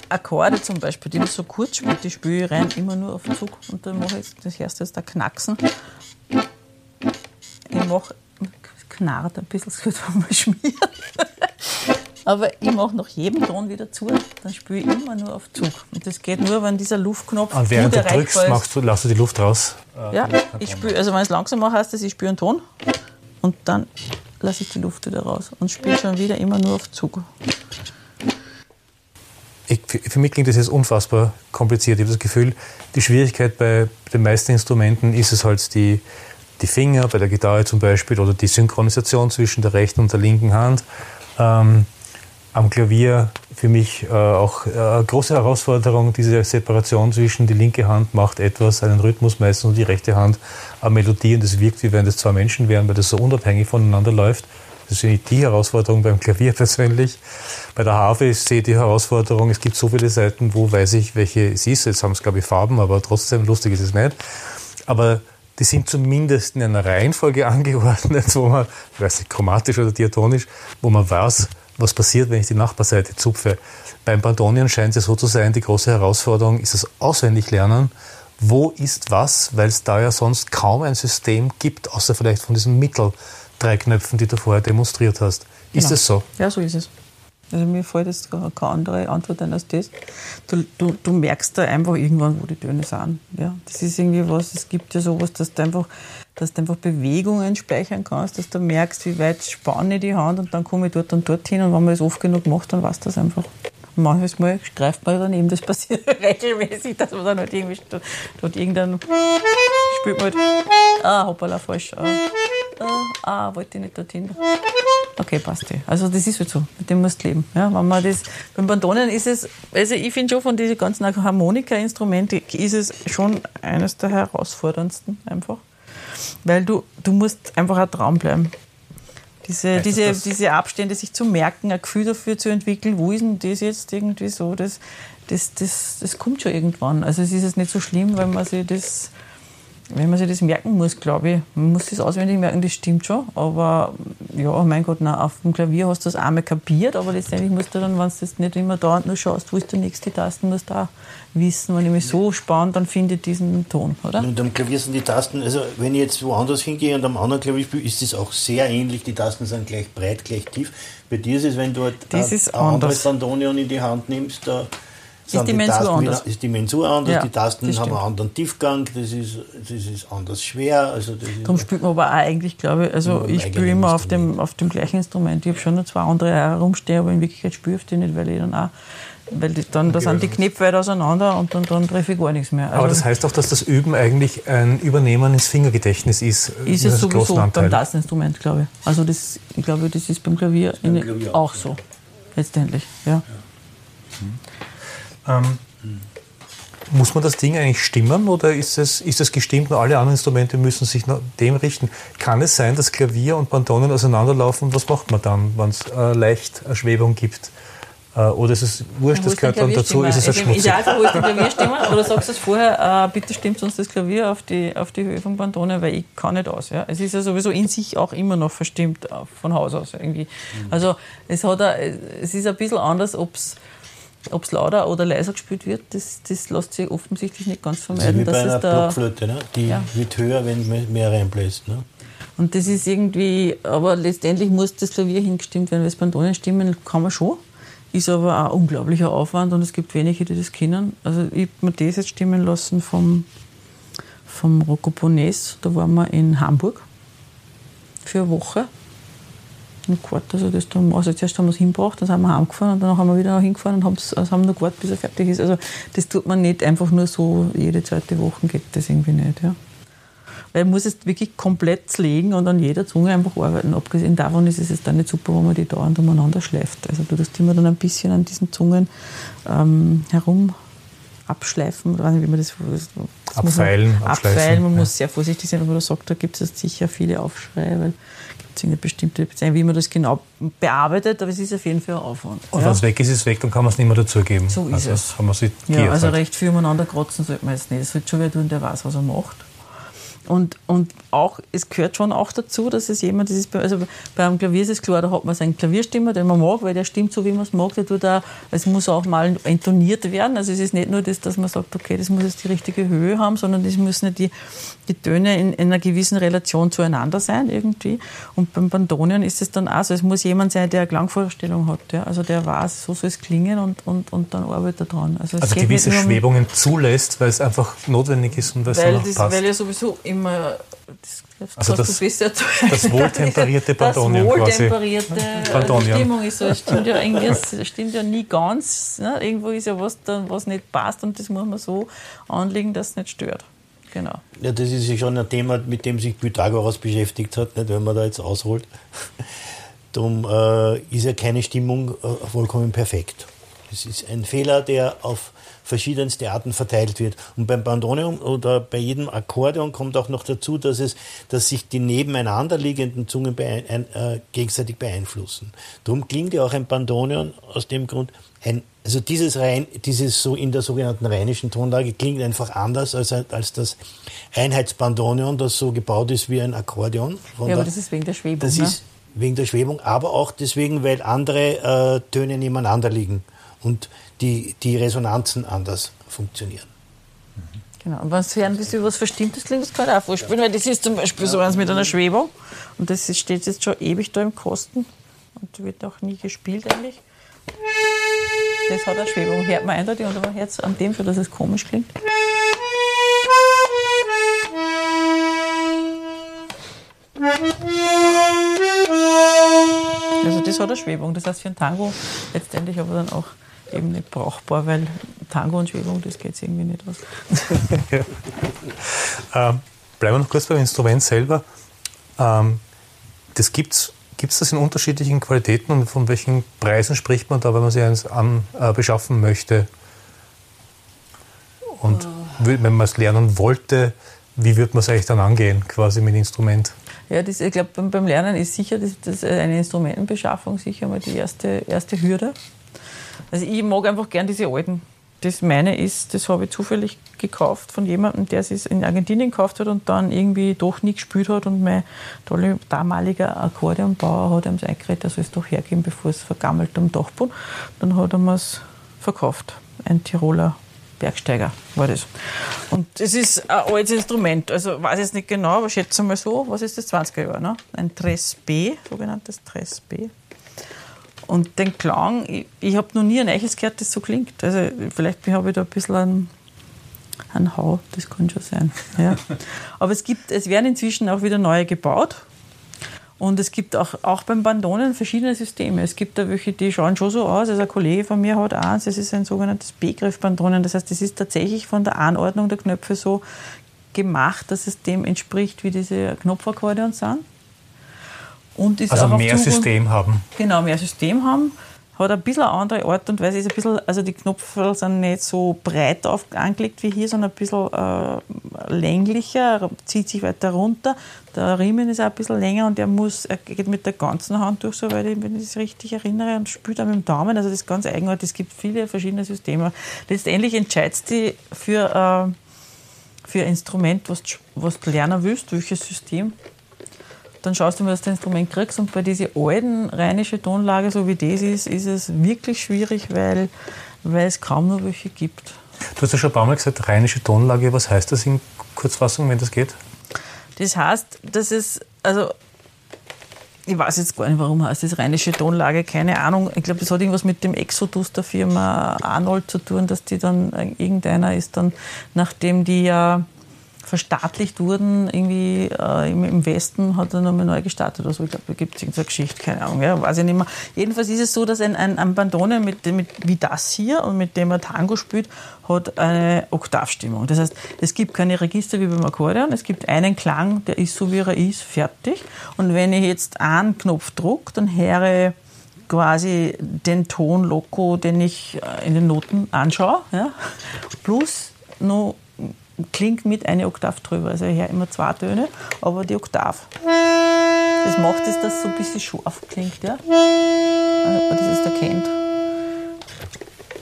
Akkorde zum Beispiel, die man so kurz spielt, die spiele ich rein immer nur auf Zug. Und dann mache ich jetzt, das erste ist da Knacksen. Ich mache, knarrt ein bisschen, das wird [LAUGHS] man schmieren. Aber ich mache nach jedem Ton wieder zu, dann spiele ich immer nur auf Zug. Und das geht nur, wenn dieser Luftknopf und während gut du drückst, machst du, lässt du die Luft raus. Äh, Ja, kein ich spüre, also wenn ich es langsam mache, heißt das, ich spüre einen Ton und dann lasse ich die Luft wieder raus und spiele schon wieder immer nur auf Zug. Für mich klingt das jetzt unfassbar kompliziert. Ich habe das Gefühl, die Schwierigkeit bei den meisten Instrumenten ist es halt die, die Finger, bei der Gitarre zum Beispiel, oder die Synchronisation zwischen der rechten und der linken Hand. Ähm, am Klavier für mich äh, auch äh, eine große Herausforderung, diese Separation zwischen die linke Hand macht etwas, einen Rhythmus meistens und die rechte Hand eine Melodie und es wirkt, wie wenn das zwei Menschen wären, weil das so unabhängig voneinander läuft. Das ist die Herausforderung beim Klavier persönlich. Bei der Harfe ist sehe die Herausforderung, es gibt so viele Seiten, wo weiß ich, welche es ist. Jetzt haben es, glaube ich, Farben, aber trotzdem lustig ist es nicht. Aber die sind zumindest in einer Reihenfolge [LAUGHS] angeordnet, wo man, ich weiß nicht, chromatisch oder diatonisch, wo man weiß, was passiert, wenn ich die Nachbarseite zupfe. Beim Bandonion scheint es so zu sein, die große Herausforderung ist das auswendig lernen. Wo ist was, weil es da ja sonst kaum ein System gibt, außer vielleicht von diesen Mitteldrei Knöpfen, die du vorher demonstriert hast. Ist Genau. es so? Ja, so ist es. Also mir fällt jetzt keine andere Antwort ein als das. Du, du, du merkst da einfach irgendwann, wo die Töne sind. Ja, das ist irgendwie was, es gibt ja sowas, dass du einfach, dass du einfach Bewegungen speichern kannst, dass du merkst, wie weit spanne ich die Hand und dann komme ich dort und dort hin und wenn man es oft genug macht, dann weißt du das einfach. Manches Mal greift man daneben, das passiert [LAUGHS] regelmäßig, dass man dann halt irgendwie dort, irgendein spielt man halt, ah, hoppala, falsch, ah, ah, ah, wollte ich nicht dorthin. Okay, passt eh. Also das ist halt so, mit dem musst du leben. Ja, wenn man das, beim Bandonen ist es, also ich finde schon von diesen ganzen Harmonika-Instrumenten ist es schon eines der herausforderndsten einfach. Weil du, du musst einfach ein Traum bleiben. Diese, Heißt das, diese, dass- diese Abstände sich zu merken, ein Gefühl dafür zu entwickeln, wo ist denn das jetzt irgendwie so, das, das, das, das kommt schon irgendwann. Also es ist jetzt nicht so schlimm, wenn man sich das, wenn man sich das merken muss, glaube ich. Man muss das auswendig merken, das stimmt schon. Aber ja, mein Gott, nein, auf dem Klavier hast du das einmal kapiert, aber letztendlich musst du dann, wenn du das nicht immer dauernd nur schaust, wo ist der nächste Tasten, musst du auch wissen. Wenn ich mich so spanne, dann finde ich diesen Ton, oder? Und am Klavier sind die Tasten, also wenn ich jetzt woanders hingehe und am anderen Klavier spiele, ist es auch sehr ähnlich. Die Tasten sind gleich breit, gleich tief. Bei dir ist es, wenn du Das ein, ein anderes anders. Bandonion in die Hand nimmst, da sind die Mensur Tasten anders. Wieder, ist die Mensur anders, Ja, die Tasten haben einen anderen Tiefgang, das ist, das ist anders schwer. Also das ist Darum spielt man aber auch eigentlich, glaube ich, also ich spiele immer auf dem, Instrument. auf dem gleichen Instrument. Ich habe schon noch zwei andere herumstehen, aber in Wirklichkeit spiele ich die nicht, weil ich dann auch weil die, dann da sind die Knöpfe weit auseinander und dann, dann treffe ich gar nichts mehr. Also Aber das heißt auch, dass das Üben eigentlich ein Übernehmen ins Fingergedächtnis ist. ist es sowieso beim Tasteninstrument, glaube ich. Also das, ich glaube, das ist beim Klavier, beim Klavier auch, auch so, letztendlich. Ja. ja. Ähm, muss man das Ding eigentlich stimmen oder ist es, ist es gestimmt und alle anderen Instrumente müssen sich nach dem richten? Kann es sein, dass Klavier und Bandoneon auseinanderlaufen? Was macht man dann, wenn es äh, leicht eine Schwebung gibt? Äh, oder ist es wurscht, das gehört dann dazu, ist es ein schmutzig? Idealfall holst du den [LAUGHS] Klavierstimmer oder sagst du es vorher, äh, bitte stimmt uns das Klavier auf die, auf die Höhe von Bandone, weil ich kann nicht aus. Ja. Es ist ja sowieso in sich auch immer noch verstimmt äh, von Haus aus irgendwie. Mhm. Also es, hat ein, es ist ein bisschen anders, ob es ob es lauter oder leiser gespielt wird, das, das lässt sich offensichtlich nicht ganz vermeiden. Das ist wie bei einer Blockflöte, ne? die ja. wird höher, wenn mehr reinbläst. Ne? Und das ist irgendwie, aber letztendlich muss das Klavier hingestimmt werden, weil es Bandonen stimmen kann man schon. Ist aber auch ein unglaublicher Aufwand und es gibt wenige, die das kennen. Also ich habe mir das jetzt stimmen lassen vom, vom Rocco Bones. Da waren wir in Hamburg für eine Woche. Im Quart, also das dann, also zuerst haben wir es hingebracht, dann sind wir heimgefahren und dann haben wir wieder hingefahren und also haben noch gewartet, bis er fertig ist. Also das tut man nicht einfach nur so, jede zweite Woche geht das irgendwie nicht. Ja. Weil man muss es wirklich komplett legen und an jeder Zunge einfach arbeiten. Abgesehen davon ist es jetzt dann nicht super, wenn man die dauernd umeinander schleift. Also du tust immer dann ein bisschen an diesen Zungen ähm, herum abschleifen, oder wie man das, das abfeilen, man, abfeilen. Man ja. muss sehr vorsichtig sein, aber du sagst, da gibt es sicher viele Aufschreie, weil gibt es eine bestimmte Bezeichnung, wie man das genau bearbeitet, aber es ist auf jeden Fall ein Aufwand. Und ja. wenn es weg ist, ist es weg, dann kann man es nicht mehr dazugeben. So ist also, es. Haben wir ja, also halt. recht viel umeinander kratzen sollte man jetzt nicht. Es sollte schon wer tun, der weiß, was er macht. Und, und auch, es gehört schon auch dazu, dass es jemand, das ist, also beim Klavier ist es klar, da hat man seinen Klavierstimmer, den man mag, weil der stimmt so, wie man es mag. Der tut auch, es muss auch mal intoniert werden. Also es ist nicht nur das, dass man sagt, okay, das muss jetzt die richtige Höhe haben, sondern es müssen die, die Töne in, in, einer gewissen Relation zueinander sein irgendwie. Und beim Bandonion ist es dann auch so, es muss jemand sein, der eine Klangvorstellung hat. Ja? Also der weiß, so soll es klingen und, und, und dann arbeitet er dran. Also, also gewisse um, Schwebungen zulässt, weil es einfach notwendig ist und weil es passt. weil ja sowieso immer das, also das, das wohltemperierte Bandonion [LAUGHS] Das wohltemperierte Bandonion. Stimmung ist so. Es stimmt ja, irgendwie, [LAUGHS] stimmt ja nie ganz. Ne? Irgendwo ist ja was, dann, was nicht passt und das muss man so anlegen, dass es nicht stört. Genau. Ja, das ist ja schon ein Thema, mit dem sich Pythagoras beschäftigt hat, nicht, wenn man da jetzt ausholt. [LAUGHS] Darum äh, ist ja keine Stimmung äh, vollkommen perfekt. Es ist ein Fehler, der auf verschiedenste Arten verteilt wird. Und beim Bandoneon oder bei jedem Akkordeon kommt auch noch dazu, dass, es, dass sich die nebeneinander liegenden Zungen beein, äh, gegenseitig beeinflussen. Darum klingt ja auch ein Bandoneon aus dem Grund, ein, also dieses, rein, dieses so in der sogenannten rheinischen Tonlage klingt einfach anders als, als das Einheitsbandoneon, das so gebaut ist wie ein Akkordeon. Ja, aber das ist wegen der Schwebung. Das ne? ist wegen der Schwebung, aber auch deswegen, weil andere äh, Töne nebeneinander liegen. Und die, die Resonanzen anders funktionieren. Genau. Und wenn Sie hören, wie Sie was Verstimmtes klingt, das kann ich auch vorspielen, weil das ist zum Beispiel so eins mit einer Schwebung und das steht jetzt schon ewig da im Kosten und wird auch nie gespielt eigentlich. Das hat eine Schwebung, hört man eindeutig und man hört es an dem schon, dass es komisch klingt. Also das hat eine Schwebung, das heißt für ein Tango letztendlich aber dann auch eben nicht brauchbar, weil Tango und Schwebung, das geht irgendwie nicht aus. [LAUGHS] ähm, bleiben wir noch kurz beim Instrument selber. Ähm, das gibt's Gibt es das in unterschiedlichen Qualitäten und von welchen Preisen spricht man da, wenn man sich eins an, äh, beschaffen möchte? Und oh. wenn man es lernen wollte, wie würde man es eigentlich dann angehen, quasi mit Instrument? Ja, das, ich glaube, beim, beim, Lernen ist sicher das, das eine Instrumentenbeschaffung sicher mal die erste, erste Hürde. Also ich mag einfach gern diese alten. Das meine ist, das habe ich zufällig gekauft von jemandem, der es in Argentinien gekauft hat und dann irgendwie doch nie gespielt hat und mein damaliger Akkordeonbauer hat ihm es eingeredet, er soll es doch hergeben, bevor es vergammelt am Dachboden. Dann hat er mir es verkauft. Ein Tiroler Bergsteiger war das. Und das ist ein altes Instrument. Also weiß ich jetzt nicht genau, aber schätze mal so, was ist das 20er Jahr, ne? Ein Tres B, sogenanntes Tres B. Und den Klang, ich, ich habe noch nie ein Eiches gehört, das so klingt. Also vielleicht habe ich da ein bisschen einen, einen Hau, das kann schon sein. Ja. [LAUGHS] Aber es, gibt, es werden inzwischen auch wieder neue gebaut. Und es gibt auch, auch beim Bandonen verschiedene Systeme. Es gibt da welche, die schauen schon so aus. Also ein Kollege von mir hat eins, das ist ein sogenanntes Begriff-Bandonen. Das heißt, es ist tatsächlich von der Anordnung der Knöpfe so gemacht, dass es dem entspricht, wie diese Knopfakkordeons sind. Und ist also mehr System haben. Genau, mehr System haben hat ein bisschen eine andere Art und Weise. Ist ein bisschen, also die Knopfel sind nicht so breit auf, angelegt wie hier, sondern ein bisschen äh, länglicher, zieht sich weiter runter. Der Riemen ist auch ein bisschen länger und er muss, er geht mit der ganzen Hand durch, soweit ich, wenn ich das richtig erinnere, und spült auch mit dem Daumen. Also das ist ganz eigenartig. Es gibt viele verschiedene Systeme. Letztendlich entscheidest du für, äh, für ein Instrument, was, was du lernen willst, welches System dann schaust du mal, dass du das Instrument kriegst. Und bei dieser alten rheinischen Tonlage, so wie das ist, ist es wirklich schwierig, weil, weil es kaum noch welche gibt. Du hast ja schon ein paar Mal gesagt, rheinische Tonlage. Was heißt das in Kurzfassung, wenn das geht? Das heißt, dass es, also ich weiß jetzt gar nicht, warum heißt das rheinische Tonlage, keine Ahnung. Ich glaube, das hat irgendwas mit dem Exodus der Firma Arnold zu tun, dass die dann, irgendeiner ist dann, nachdem die ja verstaatlicht wurden, irgendwie äh, im, im, Westen hat er nochmal neu gestartet. Also ich glaube, da gibt es irgendeine Geschichte, keine Ahnung, ja, weiß ich nicht mehr. Jedenfalls ist es so, dass ein, ein, ein Bandone mit, mit, wie das hier und mit dem er Tango spielt, hat eine Oktavstimmung. Das heißt, es gibt keine Register wie beim Akkordeon, es gibt einen Klang, der ist so, wie er ist, fertig. Und wenn ich jetzt einen Knopf drücke, dann höre quasi den Ton Loco, den ich äh, in den Noten anschaue, ja, plus noch klingt mit eine Oktav drüber. Also ich höre immer zwei Töne, aber die Oktav. Das macht es, dass es so ein bisschen scharf klingt, ja. Also, das ist erkennt.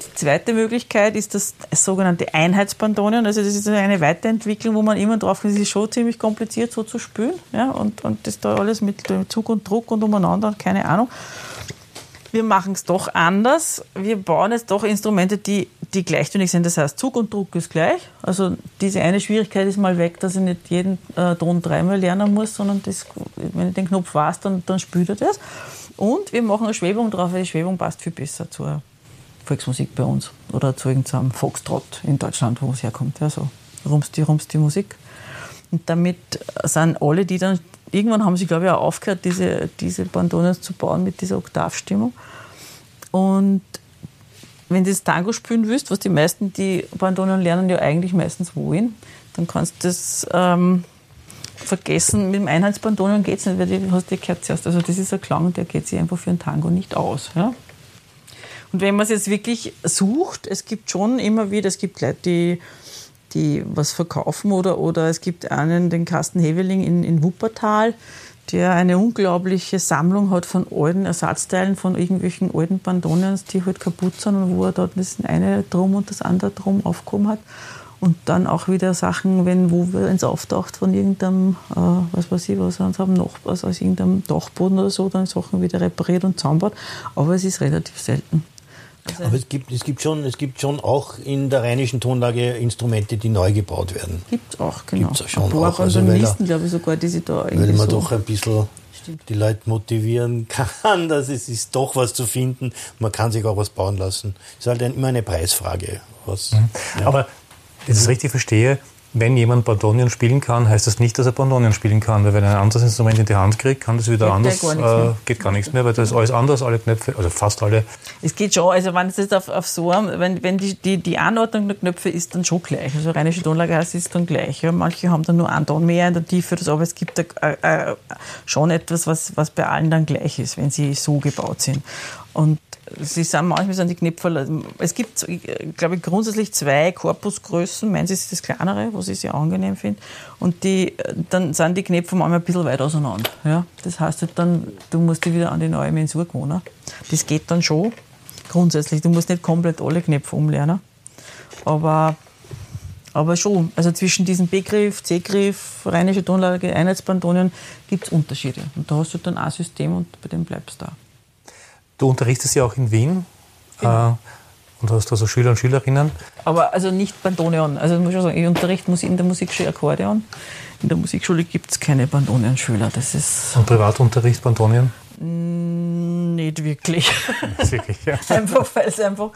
Die zweite Möglichkeit ist das sogenannte Einheitsbandonion. Also das ist eine Weiterentwicklung, wo man immer drauf kommt, es ist schon ziemlich kompliziert so zu spülen. Ja, und, und das da alles mit Zug und Druck und umeinander, keine Ahnung wir machen es doch anders. Wir bauen jetzt doch Instrumente, die, die gleichtönig sind. Das heißt, Zug und Druck ist gleich. Also diese eine Schwierigkeit ist mal weg, dass ich nicht jeden äh, Ton dreimal lernen muss, sondern das, wenn ich den Knopf weiß, dann, dann spült er das. Und wir machen eine Schwebung drauf, weil die Schwebung passt viel besser zur Volksmusik bei uns oder zu irgendeinem Foxtrot in Deutschland, wo es herkommt. Ja, so rumst die, rumst die Musik. Und damit sind alle, die dann irgendwann haben sie, glaube ich, auch aufgehört, diese, diese Bandonas zu bauen mit dieser Oktavstimmung. Und wenn du das Tango spielen willst, was die meisten, die Bandonen lernen, ja eigentlich meistens wollen, dann kannst du das ähm, vergessen. Mit dem Einheitsbandonen geht es nicht, weil du hast die gehört zuerst. Also das ist ein Klang, der geht sich einfach für ein Tango nicht aus. Ja? Und wenn man es jetzt wirklich sucht, es gibt schon immer wieder, es gibt Leute, die die was verkaufen oder, oder es gibt einen, den Carsten Heveling in, in Wuppertal, der eine unglaubliche Sammlung hat von alten Ersatzteilen von irgendwelchen alten Bandonions, die halt kaputt sind und wo er dort das eine drum und das andere drum aufgehoben hat. Und dann auch wieder Sachen, wenn wo es auftaucht von irgendeinem, äh, was weiß ich, was uns haben, noch was aus irgendeinem Dachboden oder so, dann Sachen wieder repariert und zusammenbaut. Aber es ist relativ selten. Also Aber es gibt, es, gibt schon, es gibt schon auch in der rheinischen Tonlage Instrumente, die neu gebaut werden. Gibt es auch, genau. Gibt es schon ein auch. Also glaube ich, sogar, die sie da Weil man so doch ein bisschen Stimmt. die Leute motivieren [LAUGHS] kann, dass es ist doch was zu finden. Man kann sich auch was bauen lassen. Es ist halt immer eine Preisfrage. Was, mhm. ja. Aber, wenn ich das richtig verstehe, wenn jemand Bandonion spielen kann, heißt das nicht, dass er Bandonion spielen kann, weil wenn er ein anderes Instrument in die Hand kriegt, kann das wieder geht anders, gar äh, geht gar nichts mehr, weil das ist alles anders, alle Knöpfe, also fast alle. Es geht schon, also wenn es jetzt auf, auf so wenn, wenn die, die, die Anordnung der Knöpfe ist dann schon gleich, also rheinische Tonlage heißt, ist dann gleich. Ja. Manche haben dann nur einen Ton mehr in der Tiefe, das, aber es gibt da, äh, äh, schon etwas, was, was bei allen dann gleich ist, wenn sie so gebaut sind. Und Sie sind manchmal sind die Knöpfe, es gibt, glaube ich, grundsätzlich zwei Korpusgrößen. Meins ist das kleinere, was ich sehr angenehm finde. Und die, dann sind die Knöpfe manchmal ein bisschen weit auseinander. Ja? Das heißt halt dann, du musst dich wieder an die neue Mensur gewohnen. Das geht dann schon, grundsätzlich. Du musst nicht komplett alle Knöpfe umlernen. Aber, aber schon, also zwischen diesem B-Griff, C-Griff, rheinische Tonlage, Einheitsbandonen gibt es Unterschiede. Und da hast du dann ein System und bei dem bleibst du da. Du unterrichtest ja auch in Wien. Ja. Äh, und hast also Schüler und Schülerinnen. Aber also nicht Bandoneon. Also ich muss schon sagen, ich unterrichte in der Musikschule Akkordeon. In der Musikschule gibt es keine Bandoneon-Schüler. Das ist. Und Privatunterricht Bandoneon? Nicht wirklich. Nicht wirklich, ja. [LAUGHS] einfach, weil es einfach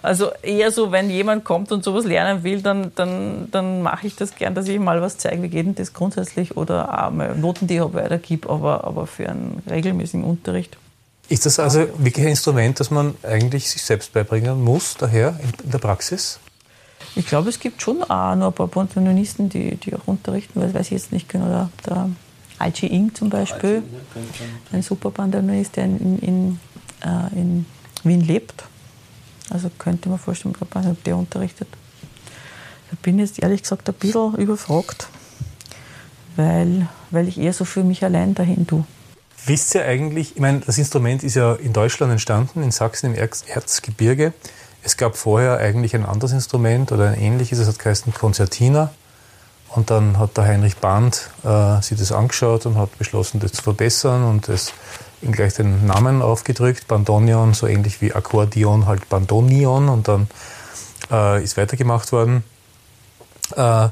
Also eher so, wenn jemand kommt und sowas lernen will, dann, dann, dann mache ich das gern, dass ich mal was zeige, wie geht denn das grundsätzlich oder auch mal Noten, die ich habe, weitergebe, aber, aber für einen regelmäßigen Unterricht. Ist das also wirklich ein Instrument, das man eigentlich sich selbst beibringen muss, daher in der Praxis? Ich glaube, es gibt schon auch noch ein paar Bandoneonisten, die, die auch unterrichten, weil das weiß ich jetzt nicht genau. Der, der Alci Ing zum Beispiel, ein super Bandoneonist, der in, in, äh, in Wien lebt. Also könnte man vorstellen, ob der unterrichtet. Da bin ich jetzt ehrlich gesagt ein bisschen überfragt, weil, weil ich eher so für mich allein dahin tue. Wisst ihr eigentlich, ich meine, das Instrument ist ja in Deutschland entstanden, in Sachsen im Erzgebirge. Es gab vorher eigentlich ein anderes Instrument oder ein ähnliches, es hat geheißen Konzertina. Und dann hat der Heinrich Band äh, sich das angeschaut und hat beschlossen, das zu verbessern und es ihm gleich den Namen aufgedrückt, Bandonion, so ähnlich wie Akkordeon, halt Bandonion und dann äh, ist weitergemacht worden. Äh,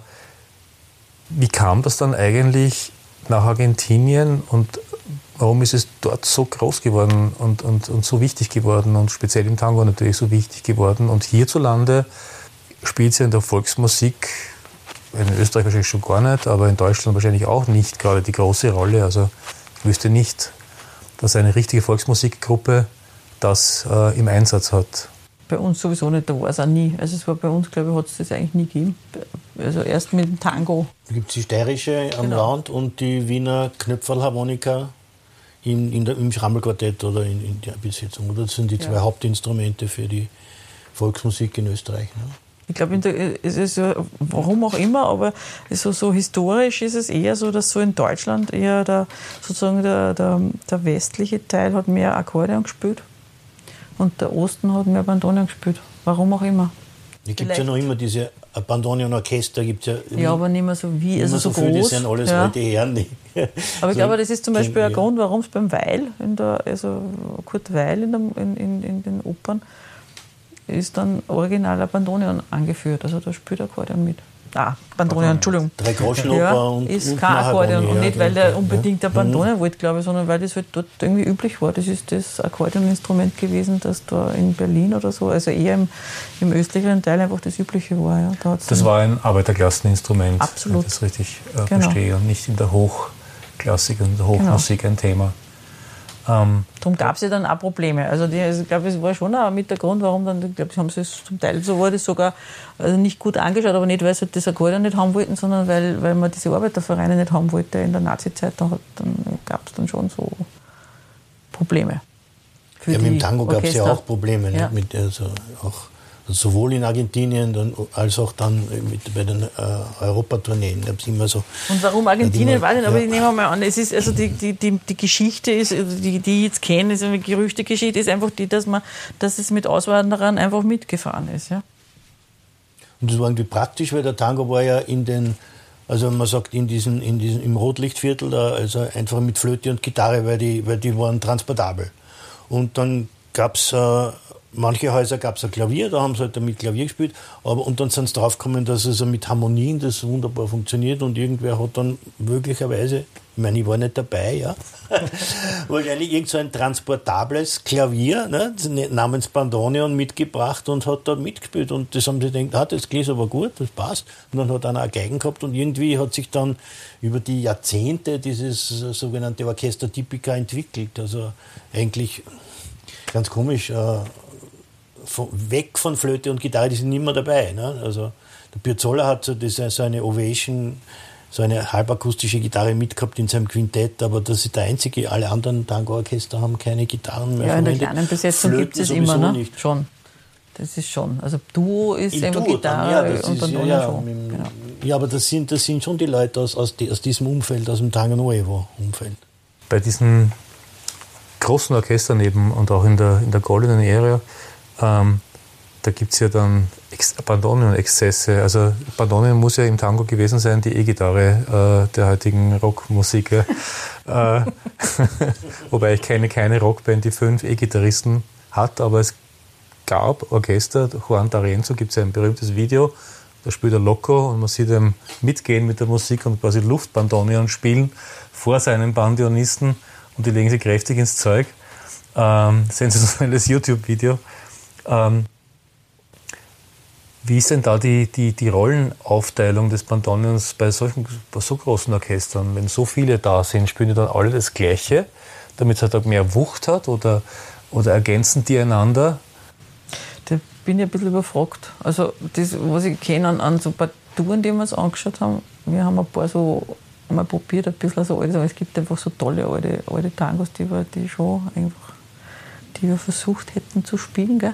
wie kam das dann eigentlich nach Argentinien und warum ist es dort so groß geworden und, und, und so wichtig geworden und speziell im Tango natürlich so wichtig geworden und hierzulande spielt es ja in der Volksmusik in Österreich wahrscheinlich schon gar nicht, aber in Deutschland wahrscheinlich auch nicht gerade die große Rolle. Also ich wüsste nicht, dass eine richtige Volksmusikgruppe das äh, im Einsatz hat. Bei uns sowieso nicht, da war es auch nie. Also es war bei uns, glaube ich, hat es das eigentlich nie gegeben. Also erst mit dem Tango. Da gibt es die steirische am genau. Land und die Wiener Knöpferlharmonika in, in der, im Schrammelquartett oder in, in, der Besetzung. Das sind die zwei ja. Hauptinstrumente für die Volksmusik in Österreich. Ne? Ich glaube, es ist ja, warum auch immer, aber so, so historisch ist es eher so, dass so in Deutschland eher der, sozusagen der, der, der westliche Teil hat mehr Akkordeon gespielt und der Osten hat mehr Bandonion gespielt. Warum auch immer. Es gibt ja noch immer diese Bandonion-Orchester. Gibt's ja, ja, aber nicht mehr so wie, also so, so groß. Viel, das sind alles ja. alte Herren. Die aber ich [LAUGHS] glaube, das ist zum Beispiel ein Grund, warum es beim Weil, in der, also Kurt Weil in, der, in, in, in den Opern, ist dann originaler Bandonion angeführt. Also da spielt Akkordeon mit. Ah, Bandonion, Entschuldigung. Drei Groschenoper ja, und ist kein Akkordeon. Und nicht, weil der unbedingt der mhm. wollte, glaube ich, sondern weil das halt dort irgendwie üblich war. Das ist das Akkordeoninstrument gewesen, das da in Berlin oder so, also eher im, im östlicheren Teil einfach das übliche war. Ja. Da das war ein Arbeiterklasseninstrument, Absolut. wenn ich das richtig äh, genau. verstehe. Und nicht in der Hochklassik und der Hochmusik genau. ein Thema. Ähm, Darum gab es ja dann auch Probleme. Also die, ich glaube, es war schon auch mit der Grund, warum dann, ich glaube, haben sie es zum Teil so wurde es sogar also nicht gut angeschaut, aber nicht, weil sie das Akkordeon nicht haben wollten, sondern weil, weil man diese Arbeitervereine nicht haben wollte in der Nazi-Zeit. Dann, dann gab es dann schon so Probleme. ja, mit dem Tango gab es ja auch Probleme. Ja. Mit, also auch sowohl in Argentinien als auch dann mit, bei den äh, Europatourneen. immer so. Und warum Argentinien, ich nicht, aber ja. ich nehme mal an, es ist, also die, die, die, die Geschichte ist, also die, die ich jetzt kenne, ist eine Gerüchtegeschichte, ist einfach die, dass man, dass es mit Auswanderern einfach mitgefahren ist, ja. Und das war irgendwie praktisch, weil der Tango war ja in den, also man sagt in diesen, in diesen, im Rotlichtviertel da, also einfach mit Flöte und Gitarre, weil die, weil die waren transportabel. Und dann gab es äh, manche Häuser gab es ein Klavier, da haben sie halt mit Klavier gespielt, aber und dann sind sie draufgekommen, dass es mit Harmonien das wunderbar funktioniert und irgendwer hat dann möglicherweise, ich meine, ich war nicht dabei, ja, [LAUGHS] wahrscheinlich irgend so ein transportables Klavier ne, namens Bandoneon mitgebracht und hat da mitgespielt und das haben sie gedacht, ah, das klingt aber gut, das passt. Und dann hat einer eine Geigen gehabt und irgendwie hat sich dann über die Jahrzehnte dieses sogenannte Orchester Typica entwickelt, also eigentlich ganz komisch, äh, von, weg von Flöte und Gitarre, die sind immer dabei. Ne? Also der Piazzolla hat so, das, so eine Ovation, so eine halbakustische Gitarre mitgehabt in seinem Quintett, aber das ist der einzige. Alle anderen Tango-Orchester haben keine Gitarren mehr. Ja, in der kleinen Besetzung gibt es immer, ne? Nicht. Schon. Das ist schon. Also Duo ist immer Gitarre ja, und dann ist, ja, schon. Genau. Ja, aber das sind, das sind schon die Leute aus, aus, die, aus diesem Umfeld, aus dem Tango Nuevo-Umfeld. Bei diesen großen Orchestern eben und auch in der, in der Goldenen Area ähm, da gibt es ja dann Ex Bandonion-Exzesse. Also Bandonion muss ja im Tango gewesen sein, die E-Gitarre äh, der heutigen Rockmusiker. [LAUGHS] äh, [LAUGHS] wobei ich kenne keine Rockband, die fünf E-Gitarristen hat, aber es gab Orchester, Juan D'Arenzo gibt es ja ein berühmtes Video, da spielt er Loco und man sieht ihm mitgehen mit der Musik und quasi Luftbandonion spielen vor seinen Bandionisten und die legen sie kräftig ins Zeug. Ähm, sensationelles YouTube-Video. Ähm, Wie ist denn da die, die, die Rollenaufteilung des Bandonions bei solchen bei so großen Orchestern? Wenn so viele da sind, spielen die dann alle das Gleiche, damit es halt auch mehr Wucht hat oder, oder ergänzen die einander? Da bin ich ein bisschen überfragt. Also das, was ich kenne an, an so Partituren, die wir uns angeschaut haben, wir haben ein paar so mal probiert, ein bisschen so alte, aber es gibt einfach so tolle alte, alte Tangos, die wir die schon einfach, die wir versucht hätten zu spielen. Gell?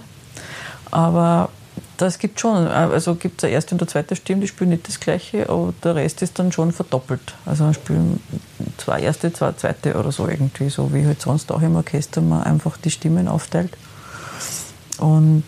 Aber das gibt schon, also gibt es eine erste und eine zweite Stimme, die spielen nicht das gleiche, aber der Rest ist dann schon verdoppelt. Also dann spielen zwei erste, zwei zweite oder so irgendwie, so wie halt sonst auch im Orchester man einfach die Stimmen aufteilt. Und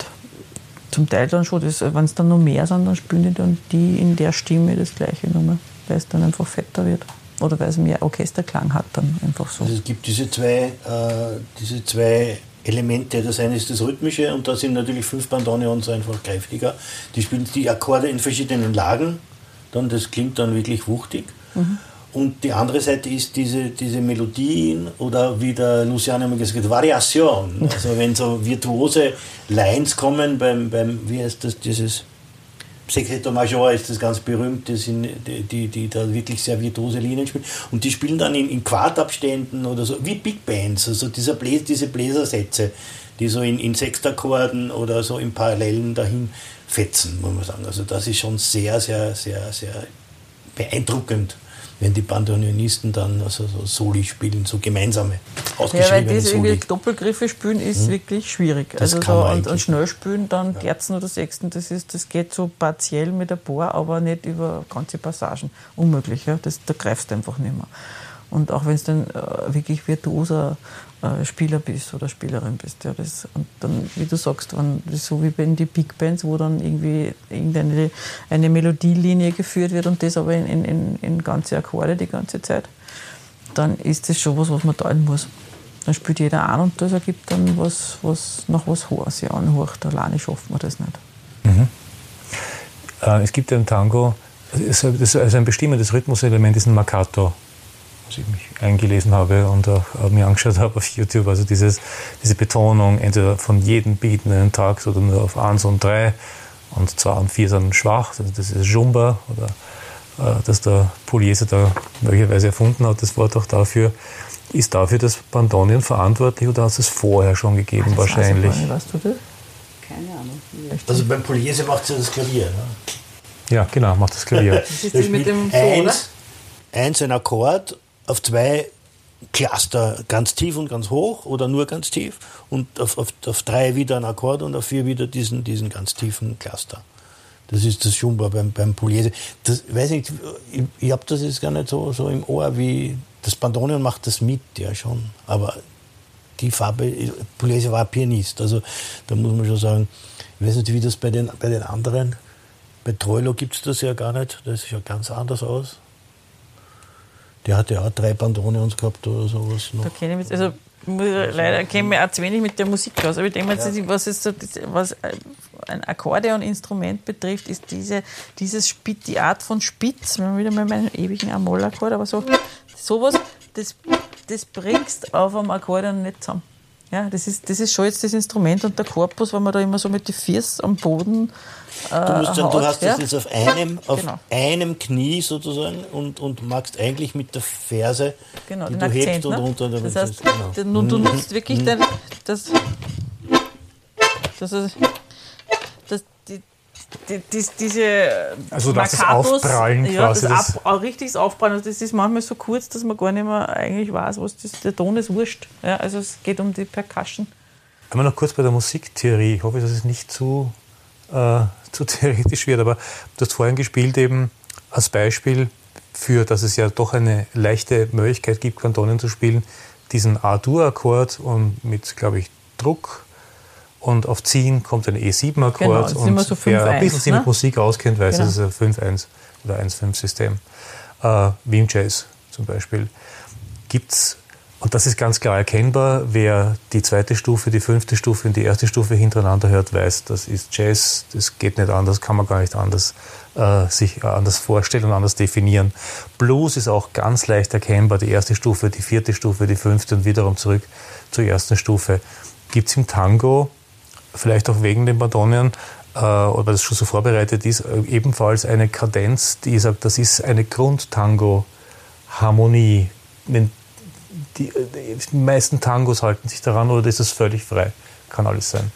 zum Teil dann schon, wenn es dann noch mehr sind, dann spielen die dann die in der Stimme das gleiche nochmal, weil es dann einfach fetter wird. Oder weil es mehr Orchesterklang hat, dann einfach so. Also es gibt diese zwei, äh, diese zwei Elemente. Das eine ist das Rhythmische und da sind natürlich fünf Bandoneons einfach kräftiger. Die spielen die Akkorde in verschiedenen Lagen, dann das klingt dann wirklich wuchtig. Mhm. Und die andere Seite ist diese, diese Melodien oder wie der Luciano immer gesagt hat, Variation. Also wenn so virtuose Lines kommen beim, beim wie heißt das, dieses Secreto Major ist das ganz berühmt, das sind die, die, die da wirklich sehr virtuose Linien spielen. Und die spielen dann in, in Quartabständen oder so, wie Big Bands, also dieser Bläs, diese Bläsersätze, die so in, in Sechstakkorden oder so in Parallelen dahin fetzen, muss man sagen. Also das ist schon sehr, sehr, sehr, sehr beeindruckend wenn die Bandoneonisten dann also so Soli spielen, so gemeinsame, ausgeschriebene Ja, weil das irgendwie Doppelgriffe spielen ist hm? wirklich schwierig. Das also so und, und, schnell spielen, dann ja. Terzen oder Sechsten, das, ist, das geht so partiell mit ein paar, aber nicht über ganze Passagen. Unmöglich, ja? das, da greifst du einfach nicht mehr. Und auch wenn es dann äh, wirklich virtuoser Spieler bist oder Spielerin bist. Ja, das, und dann, wie du sagst, wenn, so wie bei den Big Bands, wo dann irgendwie irgendeine eine Melodielinie geführt wird und das aber in, in, in ganze Akkorde die ganze Zeit, dann ist das schon was, was man teilen muss. Dann spielt jeder an und das ergibt dann was, was nach was sich anhört. Alleine schaffen wir das nicht. Mhm. Äh, es gibt ja im Tango, also ein bestimmendes Rhythmuselement ist ein Marcato als ich mich eingelesen habe und auch mir angeschaut habe auf YouTube. Also dieses, diese Betonung entweder von jedem Beat in einem Tag oder nur auf 1 und 3 und 2 und 4 sind schwach. Also das ist Jumba oder äh, dass der Pugliese da möglicherweise erfunden hat, das Wort auch dafür. Ist dafür das Bandonien verantwortlich oder hat es vorher schon gegeben Ach, wahrscheinlich? Nicht, weißt du das? Keine Ahnung. Also beim Pugliese macht sie das Klavier, ne? Ja, genau, macht das Klavier. [LAUGHS] das ist mit dem so, eins, eins ein Akkord auf zwei Cluster ganz tief und ganz hoch oder nur ganz tief und auf, auf, auf drei wieder ein Akkord und auf vier wieder diesen, diesen ganz tiefen Cluster. Das ist das Schumba beim, beim Pugliese. Das, weiß nicht, ich, ich habe das jetzt gar nicht so, so im Ohr, wie das Bandonion macht das mit, ja schon. Aber die Farbe, Pugliese war Pianist, also da muss man schon sagen, ich weiß nicht, wie das bei den, bei den anderen, bei Troilo gibt es das ja gar nicht, das sieht ja ganz anders aus. Der hatte auch drei Bandonions gehabt oder sowas. Noch. Da kenne ich mich, also leider kenne ich mich auch zu wenig mit der Musik aus. Aber ich denke mal, ja. was, ist so, was ein Akkordeoninstrument betrifft, ist diese, dieses Spitz, die Art von Spitz, wenn wieder mal meinen ewigen Amollakkord, aber so, sowas, das, das bringst auf einem Akkordeon nicht zusammen. Ja, das ist, das ist schon jetzt das Instrument und der Korpus, wenn man da immer so mit den Füßen am Boden äh, du, musst dann, du hast ja? das jetzt auf einem, auf genau. einem Knie sozusagen und, und magst eigentlich mit der Ferse, genau, die du Akzent, hebst und ne? runter. Das heißt, genau. du, nutzt wirklich mhm. dein, das, das, ist, die, die, die, diese also das Aufprallen ja, quasi. Das Ab, richtiges Aufprallen. Also das ist manchmal so kurz, dass man gar nicht mehr eigentlich weiß, was das, der Ton ist wurscht. Ja, also es geht um die Percussion. Wir noch kurz bei der Musiktheorie. Ich hoffe, das ist nicht zu äh, [LAUGHS] zu theoretisch wird. Aber du hast vorhin gespielt eben als Beispiel für, dass es ja doch eine leichte Möglichkeit gibt, Kantonen zu spielen, diesen A-Dur-Akkord und mit, glaube ich, Druck und auf Ziehen kommt ein E7-Akkord. Genau, und so wer ein bisschen sich ne? mit Musik auskennt, weiß, genau. das ist ein 5-1 oder 1-5-System. Äh, wie im Jazz zum Beispiel. Gibt es und das ist ganz klar erkennbar. Wer die zweite Stufe, die fünfte Stufe und die erste Stufe hintereinander hört, weiß, das ist Jazz. Das geht nicht anders, kann man gar nicht anders äh, sich anders vorstellen und anders definieren. Blues ist auch ganz leicht erkennbar. Die erste Stufe, die vierte Stufe, die fünfte und wiederum zurück zur ersten Stufe. Gibt es im Tango, vielleicht auch wegen den Madonnien, äh, oder das schon so vorbereitet ist, äh, ebenfalls eine Kadenz, die sagt, das ist eine Grundtango-Harmonie. Die, die meisten Tangos halten sich daran oder ist das völlig frei? Kann alles sein.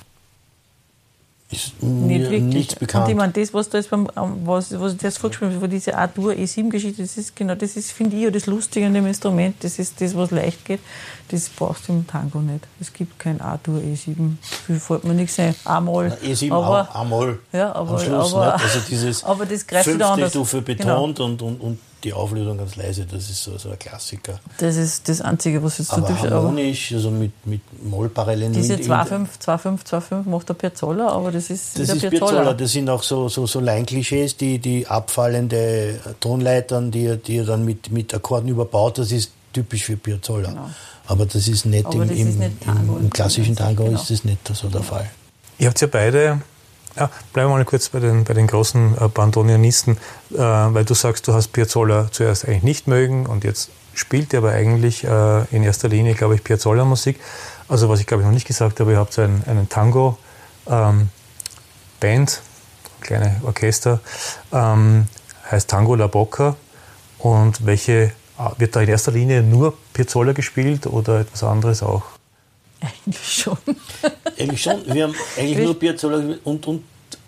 Ist mir nicht nichts bekannt. Und ich meine, das, was da jetzt beim, was, was jetzt vorgespielt habe, diese A-Dur E7-Geschichte, das ist genau, das ist, finde ich, ja das Lustige an dem Instrument, das ist das, was leicht geht, das brauchst du im Tango nicht. Es gibt kein A-Dur E7. Viel fällt mir nichts ein. A-Moll. E7 aber, A-Moll Ja, aber, am Schluss. aber, nicht? Also dieses [LAUGHS] aber das greift wieder fünfte anders. Stufe Genau. betont und, und, und die Auflösung ganz leise, das ist so, so ein Klassiker. Das ist das Einzige, was jetzt so typisch aber harmonisch, also mit, mit Mollparallelen. Diese in- in- 2,5, 2,5, 2,5 macht der Piazzolla, aber das ist Das wieder ist Piazzolla. Das sind auch so, so, so Line-Klischees, die, die abfallende Tonleitern, die, er- die er dann mit, mit Akkorden überbaut. Das ist typisch für Piazzolla. Genau. Aber das ist nicht, Aber im, das im, ist nicht Tango im, im klassischen Tango genau. ist das nicht so der Fall. Ihr habt ja beide, ja, bleiben wir mal kurz bei den, bei den großen äh, Bandonianisten, äh, weil du sagst, du hast Piazzolla zuerst eigentlich nicht mögen und jetzt spielt ihr aber eigentlich äh, in erster Linie, glaube ich, Piazzolla-Musik. Also was ich glaube ich noch nicht gesagt habe, ihr habt so einen, einen Tango-Band, kleine Orchester, ähm, heißt Tango La Bocca und welche ah, wird da in erster Linie nur Piazzolla gespielt oder etwas anderes auch? Eigentlich schon. [LAUGHS] Eigentlich schon. Wir haben eigentlich nur Piazzolla und, und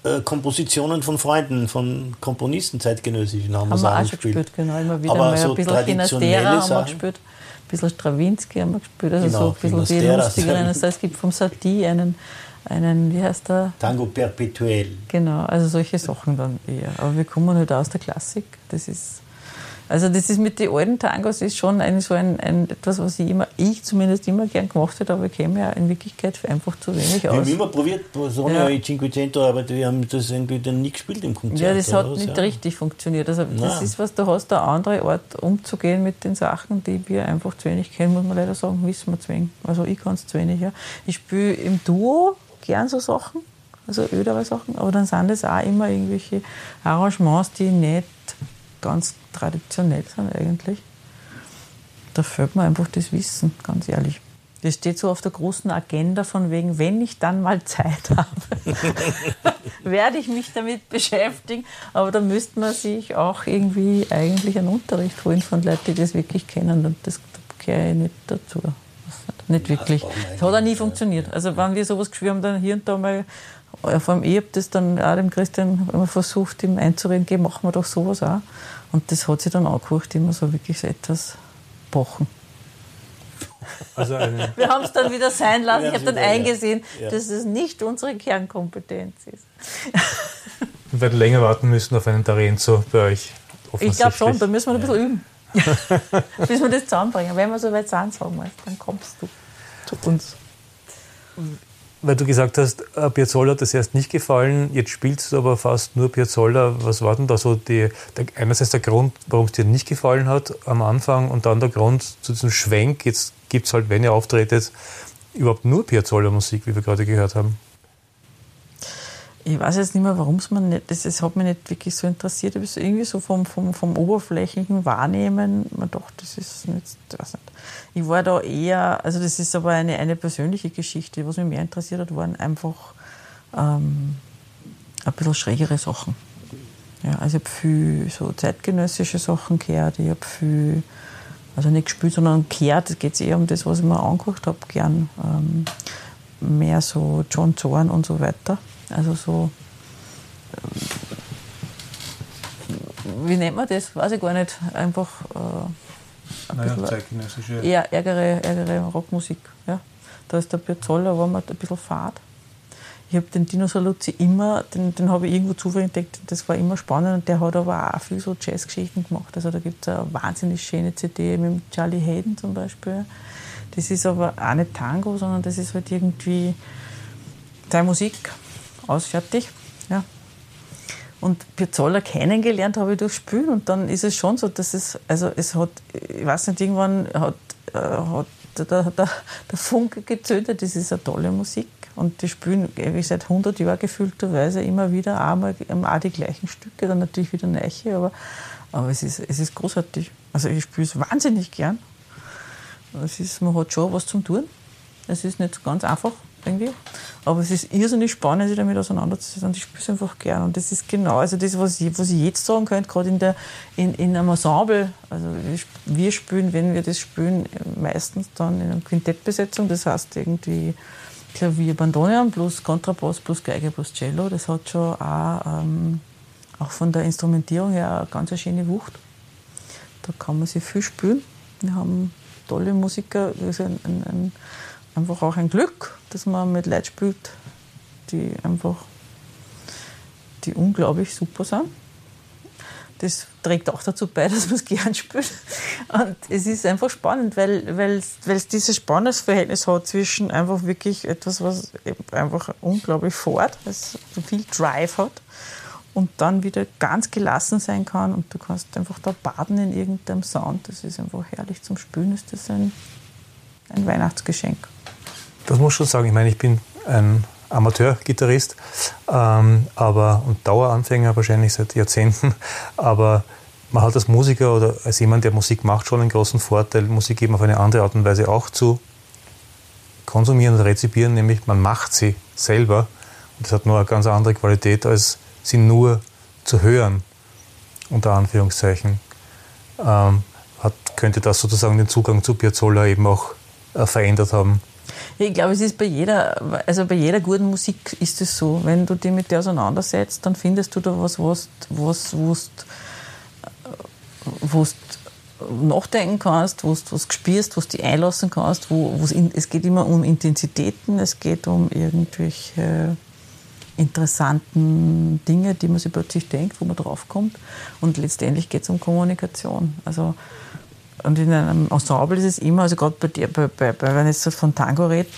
äh, Kompositionen von Freunden, von Komponisten zeitgenössischen haben, haben wir auch schon gespielt. gespielt, genau. Immer wieder Aber mal so ein bisschen traditionelle Kinastera haben wir gespielt, ein bisschen Stravinsky haben wir gespielt, also Genau, so ein bisschen die lustigeren. Also es gibt vom Satie einen, einen, wie heißt der? Tango perpetuell. Genau, also solche Sachen dann eher. Aber wir kommen halt aus der Klassik. Das ist, also das ist mit den alten Tangos ist schon ein, so ein, ein etwas, was ich immer, ich zumindest immer gern gemacht hätte, aber ich kenne ja in Wirklichkeit einfach zu wenig Wir aus. haben immer probiert, Sonja Ja. Cinquecento, aber wir haben das irgendwie dann nie gespielt im Konzert. Ja, das hat nicht ja. richtig funktioniert. Also das Nein. ist was, du hast eine andere Art umzugehen mit den Sachen, die wir einfach zu wenig kennen, muss man leider sagen, wissen wir zu wenig. Also ich kann es zu wenig, ja. Ich spiele im Duo gern so Sachen, also ödere Sachen, aber dann sind das auch immer irgendwelche Arrangements, die nicht ganz traditionell sind eigentlich. Da fehlt mir einfach das Wissen, ganz ehrlich. Das steht so auf der großen Agenda von wegen, wenn ich dann mal Zeit [LAUGHS] habe, [LAUGHS] werde ich mich damit beschäftigen. Aber da müsste man sich auch irgendwie eigentlich einen Unterricht holen von Leuten, die das wirklich kennen. Und das da gehöre ich nicht dazu. Nicht wirklich. Das hat auch nie funktioniert. Also wenn wir sowas gespielt haben, dann hier und da mal, vor allem ich habe das dann auch dem Christian immer versucht, ihm einzureden, geh, machen wir doch sowas auch. Und das hat sich dann angehört, immer so wirklich so etwas bochen. Also eine, Wir haben es dann wieder sein lassen. Ich habe dann wieder, ja. eingesehen, Ja. dass es nicht unsere Kernkompetenz ist. wir werden länger warten müssen auf einen Tarenzo bei euch. Ich glaube schon, da müssen wir ein bisschen üben. [LAUGHS] Bis wir das zusammenbringen. Wenn wir so weit sind, sagen wir, dann kommst du zu uns. Weil du gesagt hast, äh, Piazzolla hat das erst nicht gefallen, jetzt spielst du aber fast nur Piazzolla. Was war denn da so die, der, einerseits der Grund, warum es dir nicht gefallen hat am Anfang und dann der Grund zu diesem Schwenk, jetzt gibt es halt, wenn ihr auftretet, überhaupt nur Piazzolla-Musik, wie wir gerade gehört haben. Ich weiß jetzt nicht mehr, warum es mir nicht, das, das hat mich nicht wirklich so interessiert. Habe es irgendwie so vom, vom, vom oberflächlichen Wahrnehmen, man dachte, das ist nicht, ich weiß nicht. Ich war da eher, also das ist aber eine, eine persönliche Geschichte. Was mich mehr interessiert hat, waren einfach ähm, ein bisschen schrägere Sachen. Ja, also ich habe viel so zeitgenössische Sachen gehört, ich habe viel, also nicht gespielt, sondern gehört, es geht eher um das, was ich mir angeguckt habe, gern. Ähm, mehr so John Zorn und so weiter. Also so, ähm, wie nennt man das? Weiß ich gar nicht. Einfach äh, ein bisschen zeitgenössische. eher ärgere, ärgere Rockmusik. Ja. Da ist der Piazzolla, war mir ein bisschen fad. Ich habe den Dino Saluzzi immer, den, den habe ich irgendwo zufällig entdeckt, das war immer spannend und der hat aber auch viel so Jazzgeschichten gemacht. Also da gibt es eine wahnsinnig schöne CD mit Charlie Hayden zum Beispiel. Das ist aber auch nicht Tango, sondern das ist halt irgendwie seine Musik, aus, fertig. Ja. Und Piazzolla kennengelernt habe ich durch Spielen und dann ist es schon so, dass es, also es hat, ich weiß nicht, irgendwann hat, äh, hat der, der, der Funke gezündet, das ist eine tolle Musik und die spielen ewig seit 100 Jahren gefühlterweise immer wieder einmal auch die gleichen Stücke, dann natürlich wieder Neiche, aber, aber es, ist, es ist großartig. Also ich spiele es wahnsinnig gern. Es ist, man hat schon was zum tun. Es ist nicht ganz einfach. Irgendwie. Aber es ist irrsinnig spannend, sich damit auseinanderzusetzen ich spiele es einfach gern. Und das ist genau also das, was ich, was ich jetzt sagen könnte, gerade in, der, in, in einem Ensemble. Also wir spielen, wenn wir das spielen, meistens dann in einer Quintettbesetzung. Das heißt irgendwie Klavier, Bandonion plus Kontrabass plus Geige plus Cello. Das hat schon auch, ähm, auch von der Instrumentierung her eine ganz schöne Wucht. Da kann man sich viel spielen. Wir haben tolle Musiker. Ist ein, ein, ein, einfach auch ein Glück, dass man mit Leuten spielt, die einfach die unglaublich super sind. Das trägt auch dazu bei, [LAUGHS] dass man es gern spielt. Und es ist einfach spannend, weil, weil, weil es dieses Spannungsverhältnis hat zwischen einfach wirklich etwas, was einfach unglaublich fort, was viel Drive hat und dann wieder ganz gelassen sein kann und du kannst einfach da baden in irgendeinem Sound. Das ist einfach herrlich zum Spülen. Ist das ein, ein Weihnachtsgeschenk. Das muss ich schon sagen. Ich meine, ich bin ein Amateur-Gitarrist, ähm, aber und Daueranfänger wahrscheinlich seit Jahrzehnten. [LAUGHS] Aber man hat als Musiker oder als jemand, der Musik macht, schon einen großen Vorteil, Musik eben auf eine andere Art und Weise auch zu konsumieren oder rezipieren, nämlich man macht sie selber. Und das hat nur eine ganz andere Qualität als sie nur zu hören, unter Anführungszeichen, ähm, hat, könnte das sozusagen den Zugang zu Piazzolla eben auch verändert haben. Ich glaube, es ist bei jeder, also bei jeder guten Musik ist es so. Wenn du dich mit der auseinandersetzt, dann findest du da was, was, was, was, was nachdenken kannst, wo du was spürst, was du einlassen kannst. Wo, es geht immer um Intensitäten, es geht um irgendwelche interessanten Dinge, die man sich plötzlich denkt, wo man draufkommt. Und letztendlich geht es um Kommunikation. Also, und in einem Ensemble ist es immer, also gerade bei dir, bei, bei, bei, wenn jetzt von Tango redet,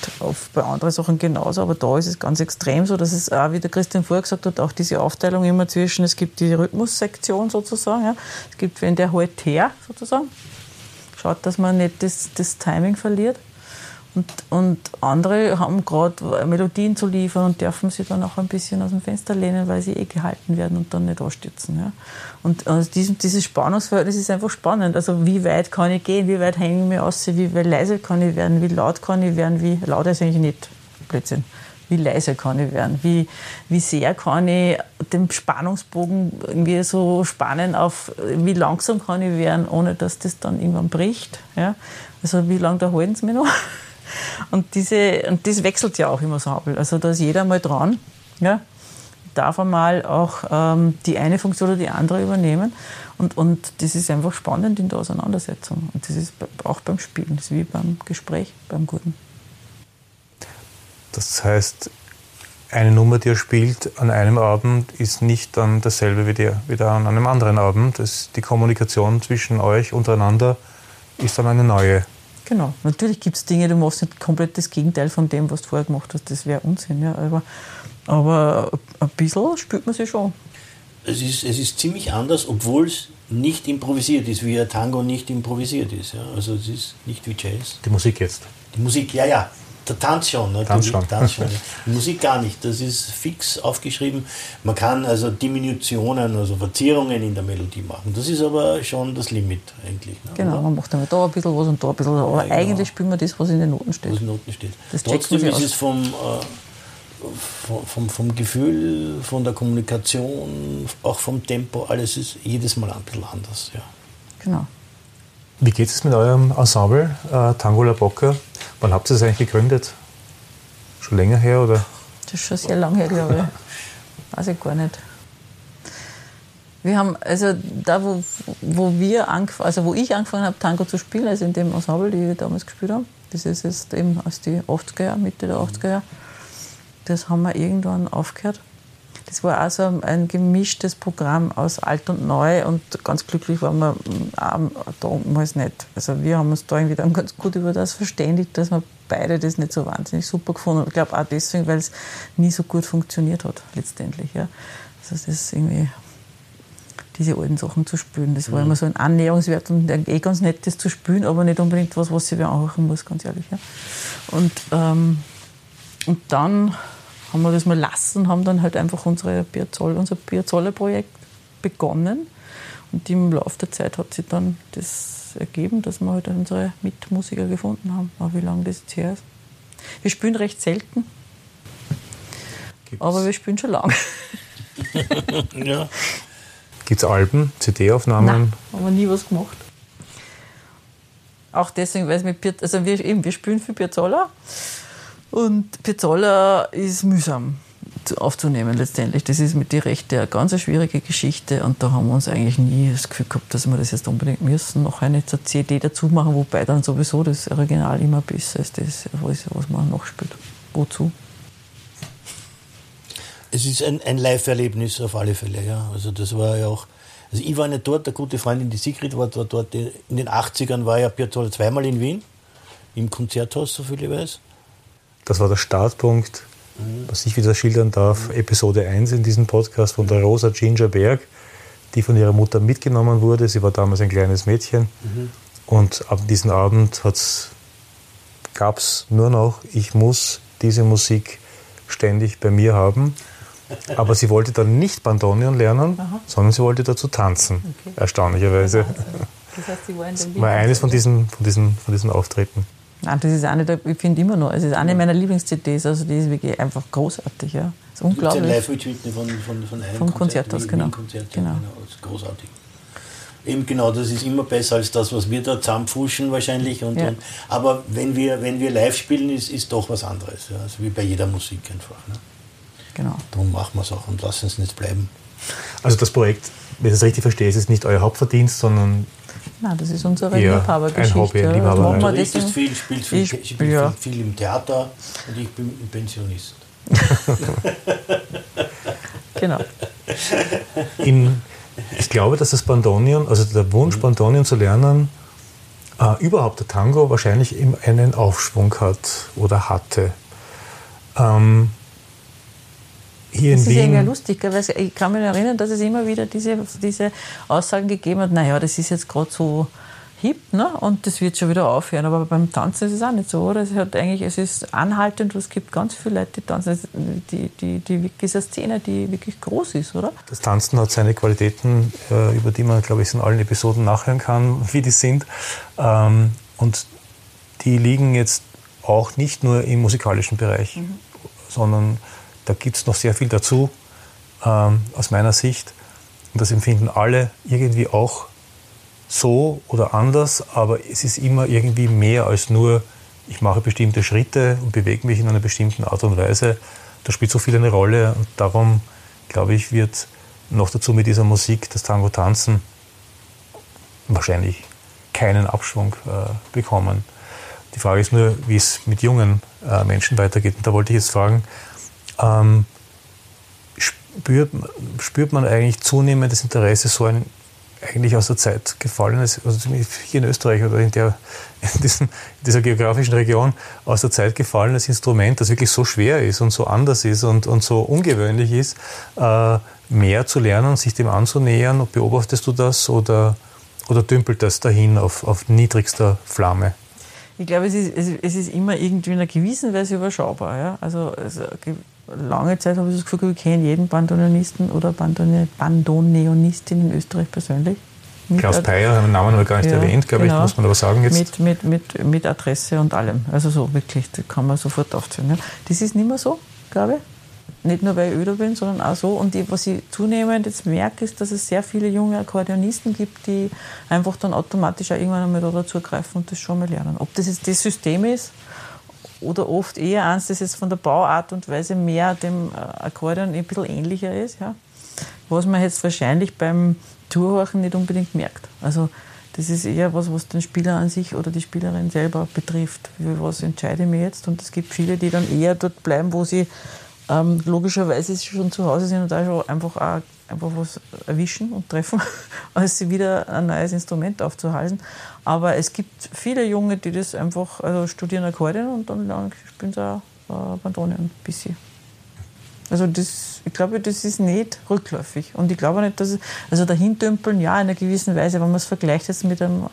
bei anderen Sachen genauso, aber da ist es ganz extrem so, dass es auch, wie der Christian vorher gesagt hat, auch diese Aufteilung immer zwischen, es gibt die Rhythmussektion sozusagen, ja, es gibt wenn der halt her sozusagen, schaut, dass man nicht das, das Timing verliert. Und, und andere haben gerade Melodien zu liefern und dürfen sie dann auch ein bisschen aus dem Fenster lehnen, weil sie eh gehalten werden und dann nicht anstürzen. Ja. Und also diesem, dieses Spannungsverhältnis ist einfach spannend. Also wie weit kann ich gehen, wie weit hänge ich mir aus, wie leise kann ich werden, wie laut kann ich werden, wie laut ist eigentlich nicht Blödsinn. Wie leise kann ich werden? Wie, wie sehr kann ich den Spannungsbogen irgendwie so spannen auf, wie langsam kann ich werden, ohne dass das dann irgendwann bricht? Ja? Also wie lange da halten sie mich noch? Und, diese, und das wechselt ja auch immer so. Also da ist jeder mal dran. Ja? Darf einmal auch ähm, die eine Funktion oder die andere übernehmen. Und, und das ist einfach spannend in der Auseinandersetzung. Und das ist auch beim Spielen, das ist wie beim Gespräch, beim Guten. Das heißt, eine Nummer, die er spielt an einem Abend, ist nicht dann dasselbe wie, der, wie der an einem anderen Abend. Das, die Kommunikation zwischen euch untereinander ist dann eine neue. Genau. Natürlich gibt es Dinge, du machst nicht komplett das Gegenteil von dem, was du vorher gemacht hast. Das wäre Unsinn. Ja. Aber, aber ein bisschen spürt man sich schon. Es ist, es ist ziemlich anders, obwohl es nicht improvisiert ist, wie ein Tango nicht improvisiert ist. Ja. Also es ist nicht wie Jazz. Die Musik jetzt. Die Musik, ja, ja. Der Tanz schon, ne? Tanz schon. Tanz schon. Die Musik gar nicht. Das ist fix aufgeschrieben. Man kann also Diminutionen, also Verzierungen in der Melodie machen. Das ist aber schon das Limit eigentlich. Ne? Genau, Oder? man macht dann da ein bisschen was und da ein bisschen was. Aber ja, genau. eigentlich spielt man das, was in den Noten steht. Was in den Noten steht. Das Trotzdem ist es vom, äh, vom, vom, vom, Gefühl, von der Kommunikation, auch vom Tempo, alles ist jedes Mal ein bisschen anders. Ja. Genau. Wie geht es mit eurem Ensemble, äh, Tango La Bocca? Wann habt ihr es eigentlich gegründet? Schon länger her oder? Das ist schon sehr lange her, glaube ich. [LAUGHS] Weiß ich gar nicht. Wir haben, also da, wo, wo, wir also wo ich angefangen habe, Tango zu spielen, also in dem Ensemble, die wir damals gespielt haben, das ist jetzt eben aus die 80er Jahre, Mitte der 80er Jahre, das haben wir irgendwann aufgehört. Das war also ein gemischtes Programm aus alt und neu und ganz glücklich waren wir damals nicht. Also wir haben uns da irgendwie dann ganz gut über das verständigt, dass wir beide das nicht so wahnsinnig super gefunden haben. Ich glaube auch deswegen, weil es nie so gut funktioniert hat letztendlich. Ja. Also das ist irgendwie diese alten Sachen zu spülen. Das war mhm. immer so ein Annäherungswert und eh ganz nett, das zu spülen, aber nicht unbedingt was, was sie wer anhören muss, ganz ehrlich. Ja. Und, ähm, und dann haben wir das mal lassen, haben dann halt einfach unsere Piazzolla, unser Piazzolla-Projekt begonnen. Und im Laufe der Zeit hat sich dann das ergeben, dass wir halt unsere Mitmusiker gefunden haben. Aber wie lange das jetzt her ist? Wir spielen recht selten. Gibt's, aber wir spielen schon lange. [LAUGHS] Ja. gibt's Alben, CD-Aufnahmen? Haben wir nie was gemacht. Auch deswegen, weil es mit Piaz also wir, eben, wir spielen für Piazzolla und Piazzolla ist mühsam zu- aufzunehmen letztendlich. Das ist mit die Rechte eine ganz schwierige Geschichte und da haben wir uns eigentlich nie das Gefühl gehabt, dass wir das jetzt unbedingt müssen. Noch eine CD dazu machen, wobei dann sowieso das Original immer besser ist, das, was was man noch spielt. Wozu? Es ist ein, ein Live-Erlebnis auf alle Fälle, ja. Also das war ja auch. Also ich war nicht dort, eine gute Freundin, die Sigrid war dort, dort. In den 80ern war ja Piazzolla zweimal in Wien, im Konzerthaus, so viel ich weiß. Das war der Startpunkt, was ich wieder schildern darf, Episode 1 in diesem Podcast von der Rosa Ginger Berg, die von ihrer Mutter mitgenommen wurde. Sie war damals ein kleines Mädchen. Und ab diesem Abend gab es nur noch, ich muss diese Musik ständig bei mir haben. Aber sie wollte dann nicht Bandoneon lernen, sondern sie wollte dazu tanzen, erstaunlicherweise. Das heißt, sie war in dem War eines von diesen, von diesen, von diesen Auftritten. Nein, das ist eine der, ich finde immer noch, es ist eine meiner Lieblings-CDs, also die ist wirklich einfach großartig, ja. Das ist Gibt ein unglaublich. Live-Mitschnitt von, von, von einem Vom Konzert, Konzerthaus, Wien- genau. Wien-Konzert, ja, Genau. genau. Das ist großartig. Eben genau, das ist immer besser als das, was wir da zusammenfuschen wahrscheinlich. Und, Ja. und, aber wenn wir, wenn wir live spielen, ist, ist doch was anderes. Ja. Also wie bei jeder Musik einfach. Ne? Genau. Darum machen wir es auch und lassen es nicht bleiben. Also das Projekt, wenn ich das richtig verstehe, ist es nicht euer Hauptverdienst, sondern Nein, das ist unsere Ja, Liebhabergeschichte. ein Hobby, ja. Das viel, spielst viel, Ich- spielst ja. viel, viel im Theater und ich bin Pensionist. [LAUGHS] Genau. in, ich glaube, dass das Bandonion, also der Wunsch, Bandonion zu lernen, äh, überhaupt der Tango wahrscheinlich im- einen Aufschwung hat oder hatte. Ähm, hier Das in ist irgendwie Wien, lustig, weil ich kann mich erinnern, dass es immer wieder diese, diese Aussagen gegeben hat, naja, das ist jetzt gerade so hip ne? und das wird schon wieder aufhören. Aber beim Tanzen ist es auch nicht so, oder? Es, hat eigentlich, es ist anhaltend und es gibt ganz viele Leute, die tanzen. Es- Die, die, die, wirklich diese Szene, die wirklich groß ist, oder? das Tanzen hat seine Qualitäten, äh, über die man, glaube ich, in allen Episoden nachhören kann, [LAUGHS] wie die sind. Ähm, und die liegen jetzt auch nicht nur im musikalischen Bereich, sondern da gibt es noch sehr viel dazu, ähm, aus meiner Sicht. Und das empfinden alle irgendwie auch so oder anders, aber es ist immer irgendwie mehr als nur, ich mache bestimmte Schritte und bewege mich in einer bestimmten Art und Weise. Da spielt so viel eine Rolle und darum, glaube ich, wird noch dazu mit dieser Musik, das Tango tanzen, wahrscheinlich keinen Abschwung äh, bekommen. Die Frage ist nur, wie es mit jungen äh, Menschen weitergeht. Und da wollte ich jetzt fragen, ähm, spürt, spürt man eigentlich zunehmendes Interesse, so ein eigentlich aus der Zeit gefallenes, also hier in Österreich oder in, der, in, diesem, in dieser geografischen Region, aus der Zeit gefallenes Instrument, das wirklich so schwer ist und so anders ist und, und so ungewöhnlich ist, äh, mehr zu lernen, sich dem anzunähern? Beobachtest du das oder, oder dümpelt das dahin auf, auf niedrigster Flamme? Ich glaube, es ist, es ist- immer irgendwie in einer gewissen Weise überschaubar. Ja? Also, also lange Zeit habe ich das Gefühl, ich kenne jeden Bandonionisten oder Bandone- Bandoneonistin in Österreich persönlich. Mit Klaus Peyer, haben den Namen noch gar nicht Ja, erwähnt, glaube genau. ich, muss man aber sagen jetzt. Mit, mit, mit, mit Adresse und allem. Also so wirklich, das kann man sofort aufzählen. Ja. Das ist nicht mehr so, glaube ich. Nicht nur, weil ich öder bin, sondern auch so. Und die, was ich zunehmend jetzt merke, ist, dass es sehr viele junge Akkordeonisten gibt, die einfach dann automatisch auch irgendwann einmal da dazugreifen und das schon mal lernen. Ob das jetzt das System ist oder oft eher eins, das jetzt von der Bauart und Weise mehr dem äh, Akkordeon ein bisschen ähnlicher ist, ja. was man jetzt wahrscheinlich beim Tourhorchen nicht unbedingt merkt. Also das ist eher was, was den Spieler an sich oder die Spielerin selber betrifft. Für was entscheide ich mich jetzt? Und es gibt viele, die dann eher dort bleiben, wo sie ähm, logischerweise schon zu Hause sind und da schon einfach auch einfach was erwischen und treffen, [LAUGHS] als sie wieder ein neues Instrument aufzuhalten. Aber es gibt viele Junge, die das einfach also studieren Akkordeon und dann spielen sie auch äh, Bandonion ein bisschen. Also das, ich glaube, das ist nicht rückläufig. Und ich glaube nicht, dass es, also dahin dümpeln, ja, in einer gewissen Weise, wenn man es vergleicht jetzt mit einem,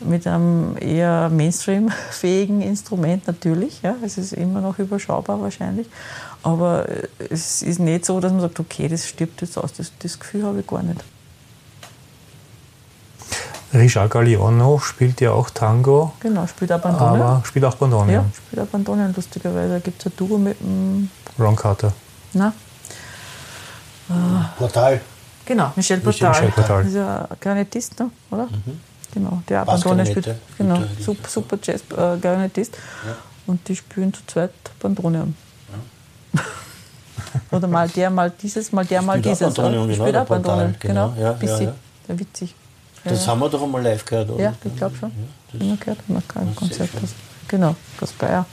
mit einem eher Mainstream-fähigen Instrument natürlich, ja, es ist immer noch überschaubar wahrscheinlich. Aber äh, es ist nicht so, dass man sagt, okay, das stirbt jetzt aus. Das, das Gefühl habe ich gar nicht. Richard Galliano spielt ja auch Tango, Genau, spielt auch Bandonion. aber spielt auch Bandoneon. ja, spielt auch Bandonion, lustigerweise. Da gibt es ein Duo mit dem Ron Carter. Na? Portal. Genau, Michel Portal. Michel Portal. Ja ein Klarinettist, ne? oder? Genau, der Bandone spielt. Genau, super, super Jazz-Klarinettist. Und die spielen zu zweit Bandonium. oder mal der, mal dieses, mal der, mal dieses. Bandonium, oder? genau, Spielt auch Portal, genau. genau. Ja, Bisschen. ja, ja. Witzig. Ja, Das ja. haben wir doch einmal live gehört, oder? Ja, ich glaube schon. das- Immer gehört, haben wir kein Konzert. Genau, Gaspar.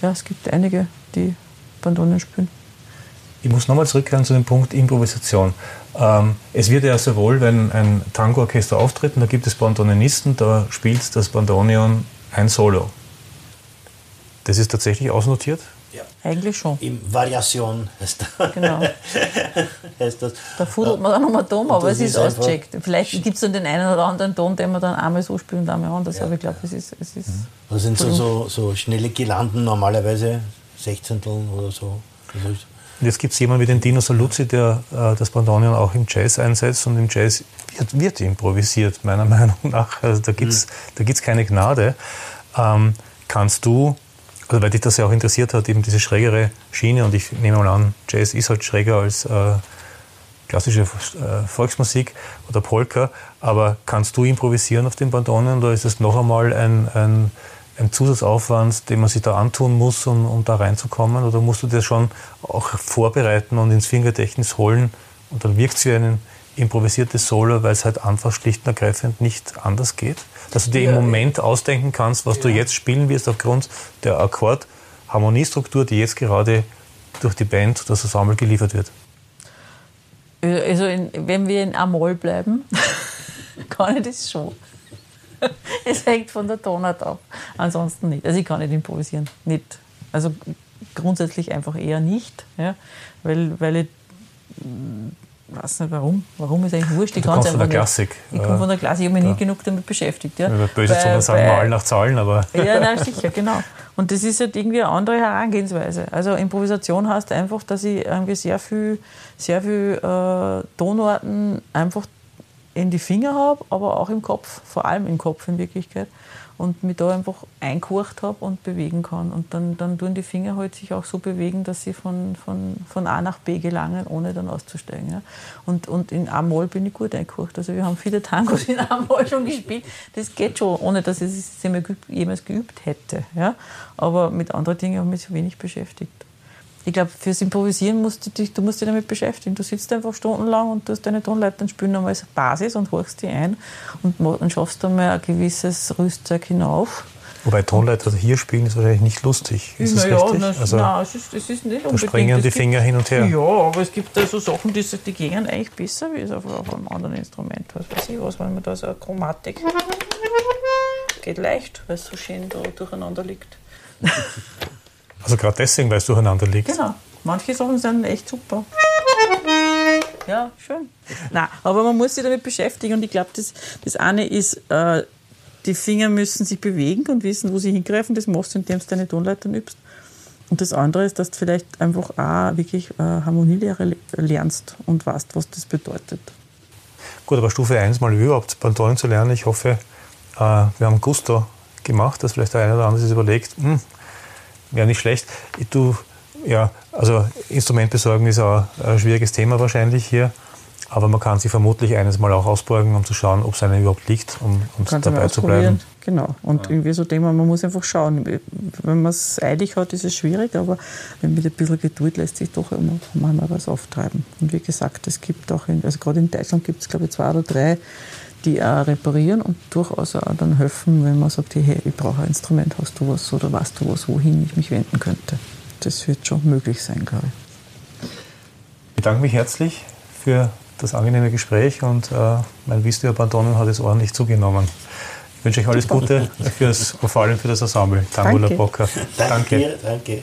Ja, es gibt einige, die Bandonien spielen. Ich muss nochmal zurückkehren zu dem Punkt Improvisation. Ähm, es wird ja sowohl, wenn ein Tango-Orchester auftritt, und da gibt es Bandonionisten, da spielt das Bandonion ein Solo. Das ist tatsächlich ausnotiert? Ja. Eigentlich schon. Im Variation heißt, Genau. [LAUGHS] heißt das. Da fudelt man dann nochmal dumm, aber das es ist ist ausgecheckt. Vielleicht gibt es dann den einen oder anderen Ton, den man dann einmal so spielt und einmal anders, aber ich glaube, es ist. Es ist Das sind so, so, so schnelle Girlanden normalerweise, Sechzehnteln oder so. Und jetzt gibt es jemanden wie den Dino Saluzzi, der äh, das Bandonion auch im Jazz einsetzt und im Jazz wird, wird improvisiert, meiner [LAUGHS] Meinung nach. Also da gibt es da gibt's keine Gnade. Ähm, kannst du, also weil dich das ja auch interessiert hat, eben diese schrägere Schiene und ich nehme mal an, Jazz ist halt schräger als äh, klassische äh, Volksmusik oder Polka, aber kannst du improvisieren auf dem Bandonion oder ist es noch einmal ein, ein, ein Zusatzaufwand, den man sich da antun muss, um, um da reinzukommen? Oder musst du das schon auch vorbereiten und ins Fingergedächtnis holen und dann wirkt es wie ein improvisiertes Solo, weil es halt einfach schlicht und ergreifend nicht anders geht? Dass du dir im Moment ausdenken kannst, was du jetzt spielen wirst aufgrund der Akkord-Harmoniestruktur, die jetzt gerade durch die Band, das Ensemble geliefert wird. Also, in, wenn wir in Amol bleiben, [LAUGHS] kann ich das schon. [LAUGHS] Es hängt von der Tonart ab. Ansonsten nicht. Also, ich kann nicht improvisieren. Nicht. Also, grundsätzlich einfach eher nicht. Ja? Weil, weil ich mm, weiß nicht warum. Warum ist eigentlich wurscht. Ich kommst von der nicht. Klassik. Ich komme von der Klassik. Ich habe mich nie genug damit beschäftigt. Ja? Ja, Böse Zungen sagen bei- mal nach Zahlen, aber [LAUGHS] Ja, nein, sicher, genau. Und das ist halt irgendwie eine andere Herangehensweise. Also Improvisation heißt einfach, dass ich irgendwie sehr viel, sehr viel äh, Tonarten einfach in die Finger habe, aber auch im Kopf, vor allem im Kopf in Wirklichkeit. Und mich da einfach eingekocht habe und bewegen kann. Und dann, dann tun die Finger halt sich auch so bewegen, dass sie von, von, von A nach B gelangen, ohne dann auszusteigen. Ja. Und, und in A-Moll bin ich gut eingekocht. Also wir haben viele Tangos in A-Moll schon gespielt. Das geht schon, ohne dass ich es jemals geübt hätte. Ja. Aber mit anderen Dingen habe ich mich so wenig beschäftigt. Ich glaube, fürs Improvisieren musst du dich, du musst dich damit beschäftigen. Du sitzt einfach stundenlang und tust deine Tonleitern spielen einmal als Basis und horchst die ein und dann schaffst du mal ein gewisses Rüstzeug hinauf. wobei Tonleiter hier spielen ist wahrscheinlich nicht lustig. Ist das Na ja, richtig? das, also, nein, es ist, es ist nicht da unbedingt. springen Es die gibt- Finger hin und her. Ja, aber es gibt da so Sachen, die, die gehen eigentlich besser wie es auf, auf einem anderen Instrument. Was weiß ich was, wenn man da so eine Chromatik. [LAUGHS] Geht leicht, weil es so schön da durcheinander liegt. [LAUGHS] Also gerade deswegen, weil es durcheinander liegt. Genau. Manche Sachen sind echt super. Ja, schön. Nein, aber man muss sich damit beschäftigen und ich glaube, das, das eine ist, äh, die Finger müssen sich bewegen und wissen, wo sie hingreifen. Das machst du, indem du deine Tonleitern übst. Und das andere ist, dass du vielleicht einfach auch wirklich äh, Harmonielehre le- lernst und weißt, was das bedeutet. Gut, aber Stufe 1 mal überhaupt Bandonion zu lernen, ich hoffe, äh, wir haben Gusto gemacht, dass vielleicht der eine oder andere sich überlegt, hm, wäre nicht schlecht. Du, ja, also Instrument besorgen ist auch ein schwieriges Thema wahrscheinlich hier, aber man kann sich vermutlich eines Mal auch ausborgen, um zu schauen, ob es einem überhaupt liegt, um, um dabei zu bleiben. Genau. Und irgendwie so Thema, man muss einfach schauen. Wenn man es eilig hat, ist es schwierig, aber mit ein bisschen Geduld lässt sich doch immer manchmal was auftreiben. Und wie gesagt, es gibt auch, in, also gerade in Deutschland gibt es glaube ich zwei oder drei, die auch reparieren und durchaus auch dann helfen, wenn man sagt, hey, ich brauche ein Instrument, hast du was oder weißt du was, wohin ich mich wenden könnte. Das wird schon möglich sein, glaube ich. Ich bedanke mich herzlich für das angenehme Gespräch und äh, mein Wissen über Bandonion hat es ordentlich zugenommen. Ich wünsche euch alles Gute fürs, und vor allem für das Ensemble. Tango La Danke. Bocca. Danke. danke.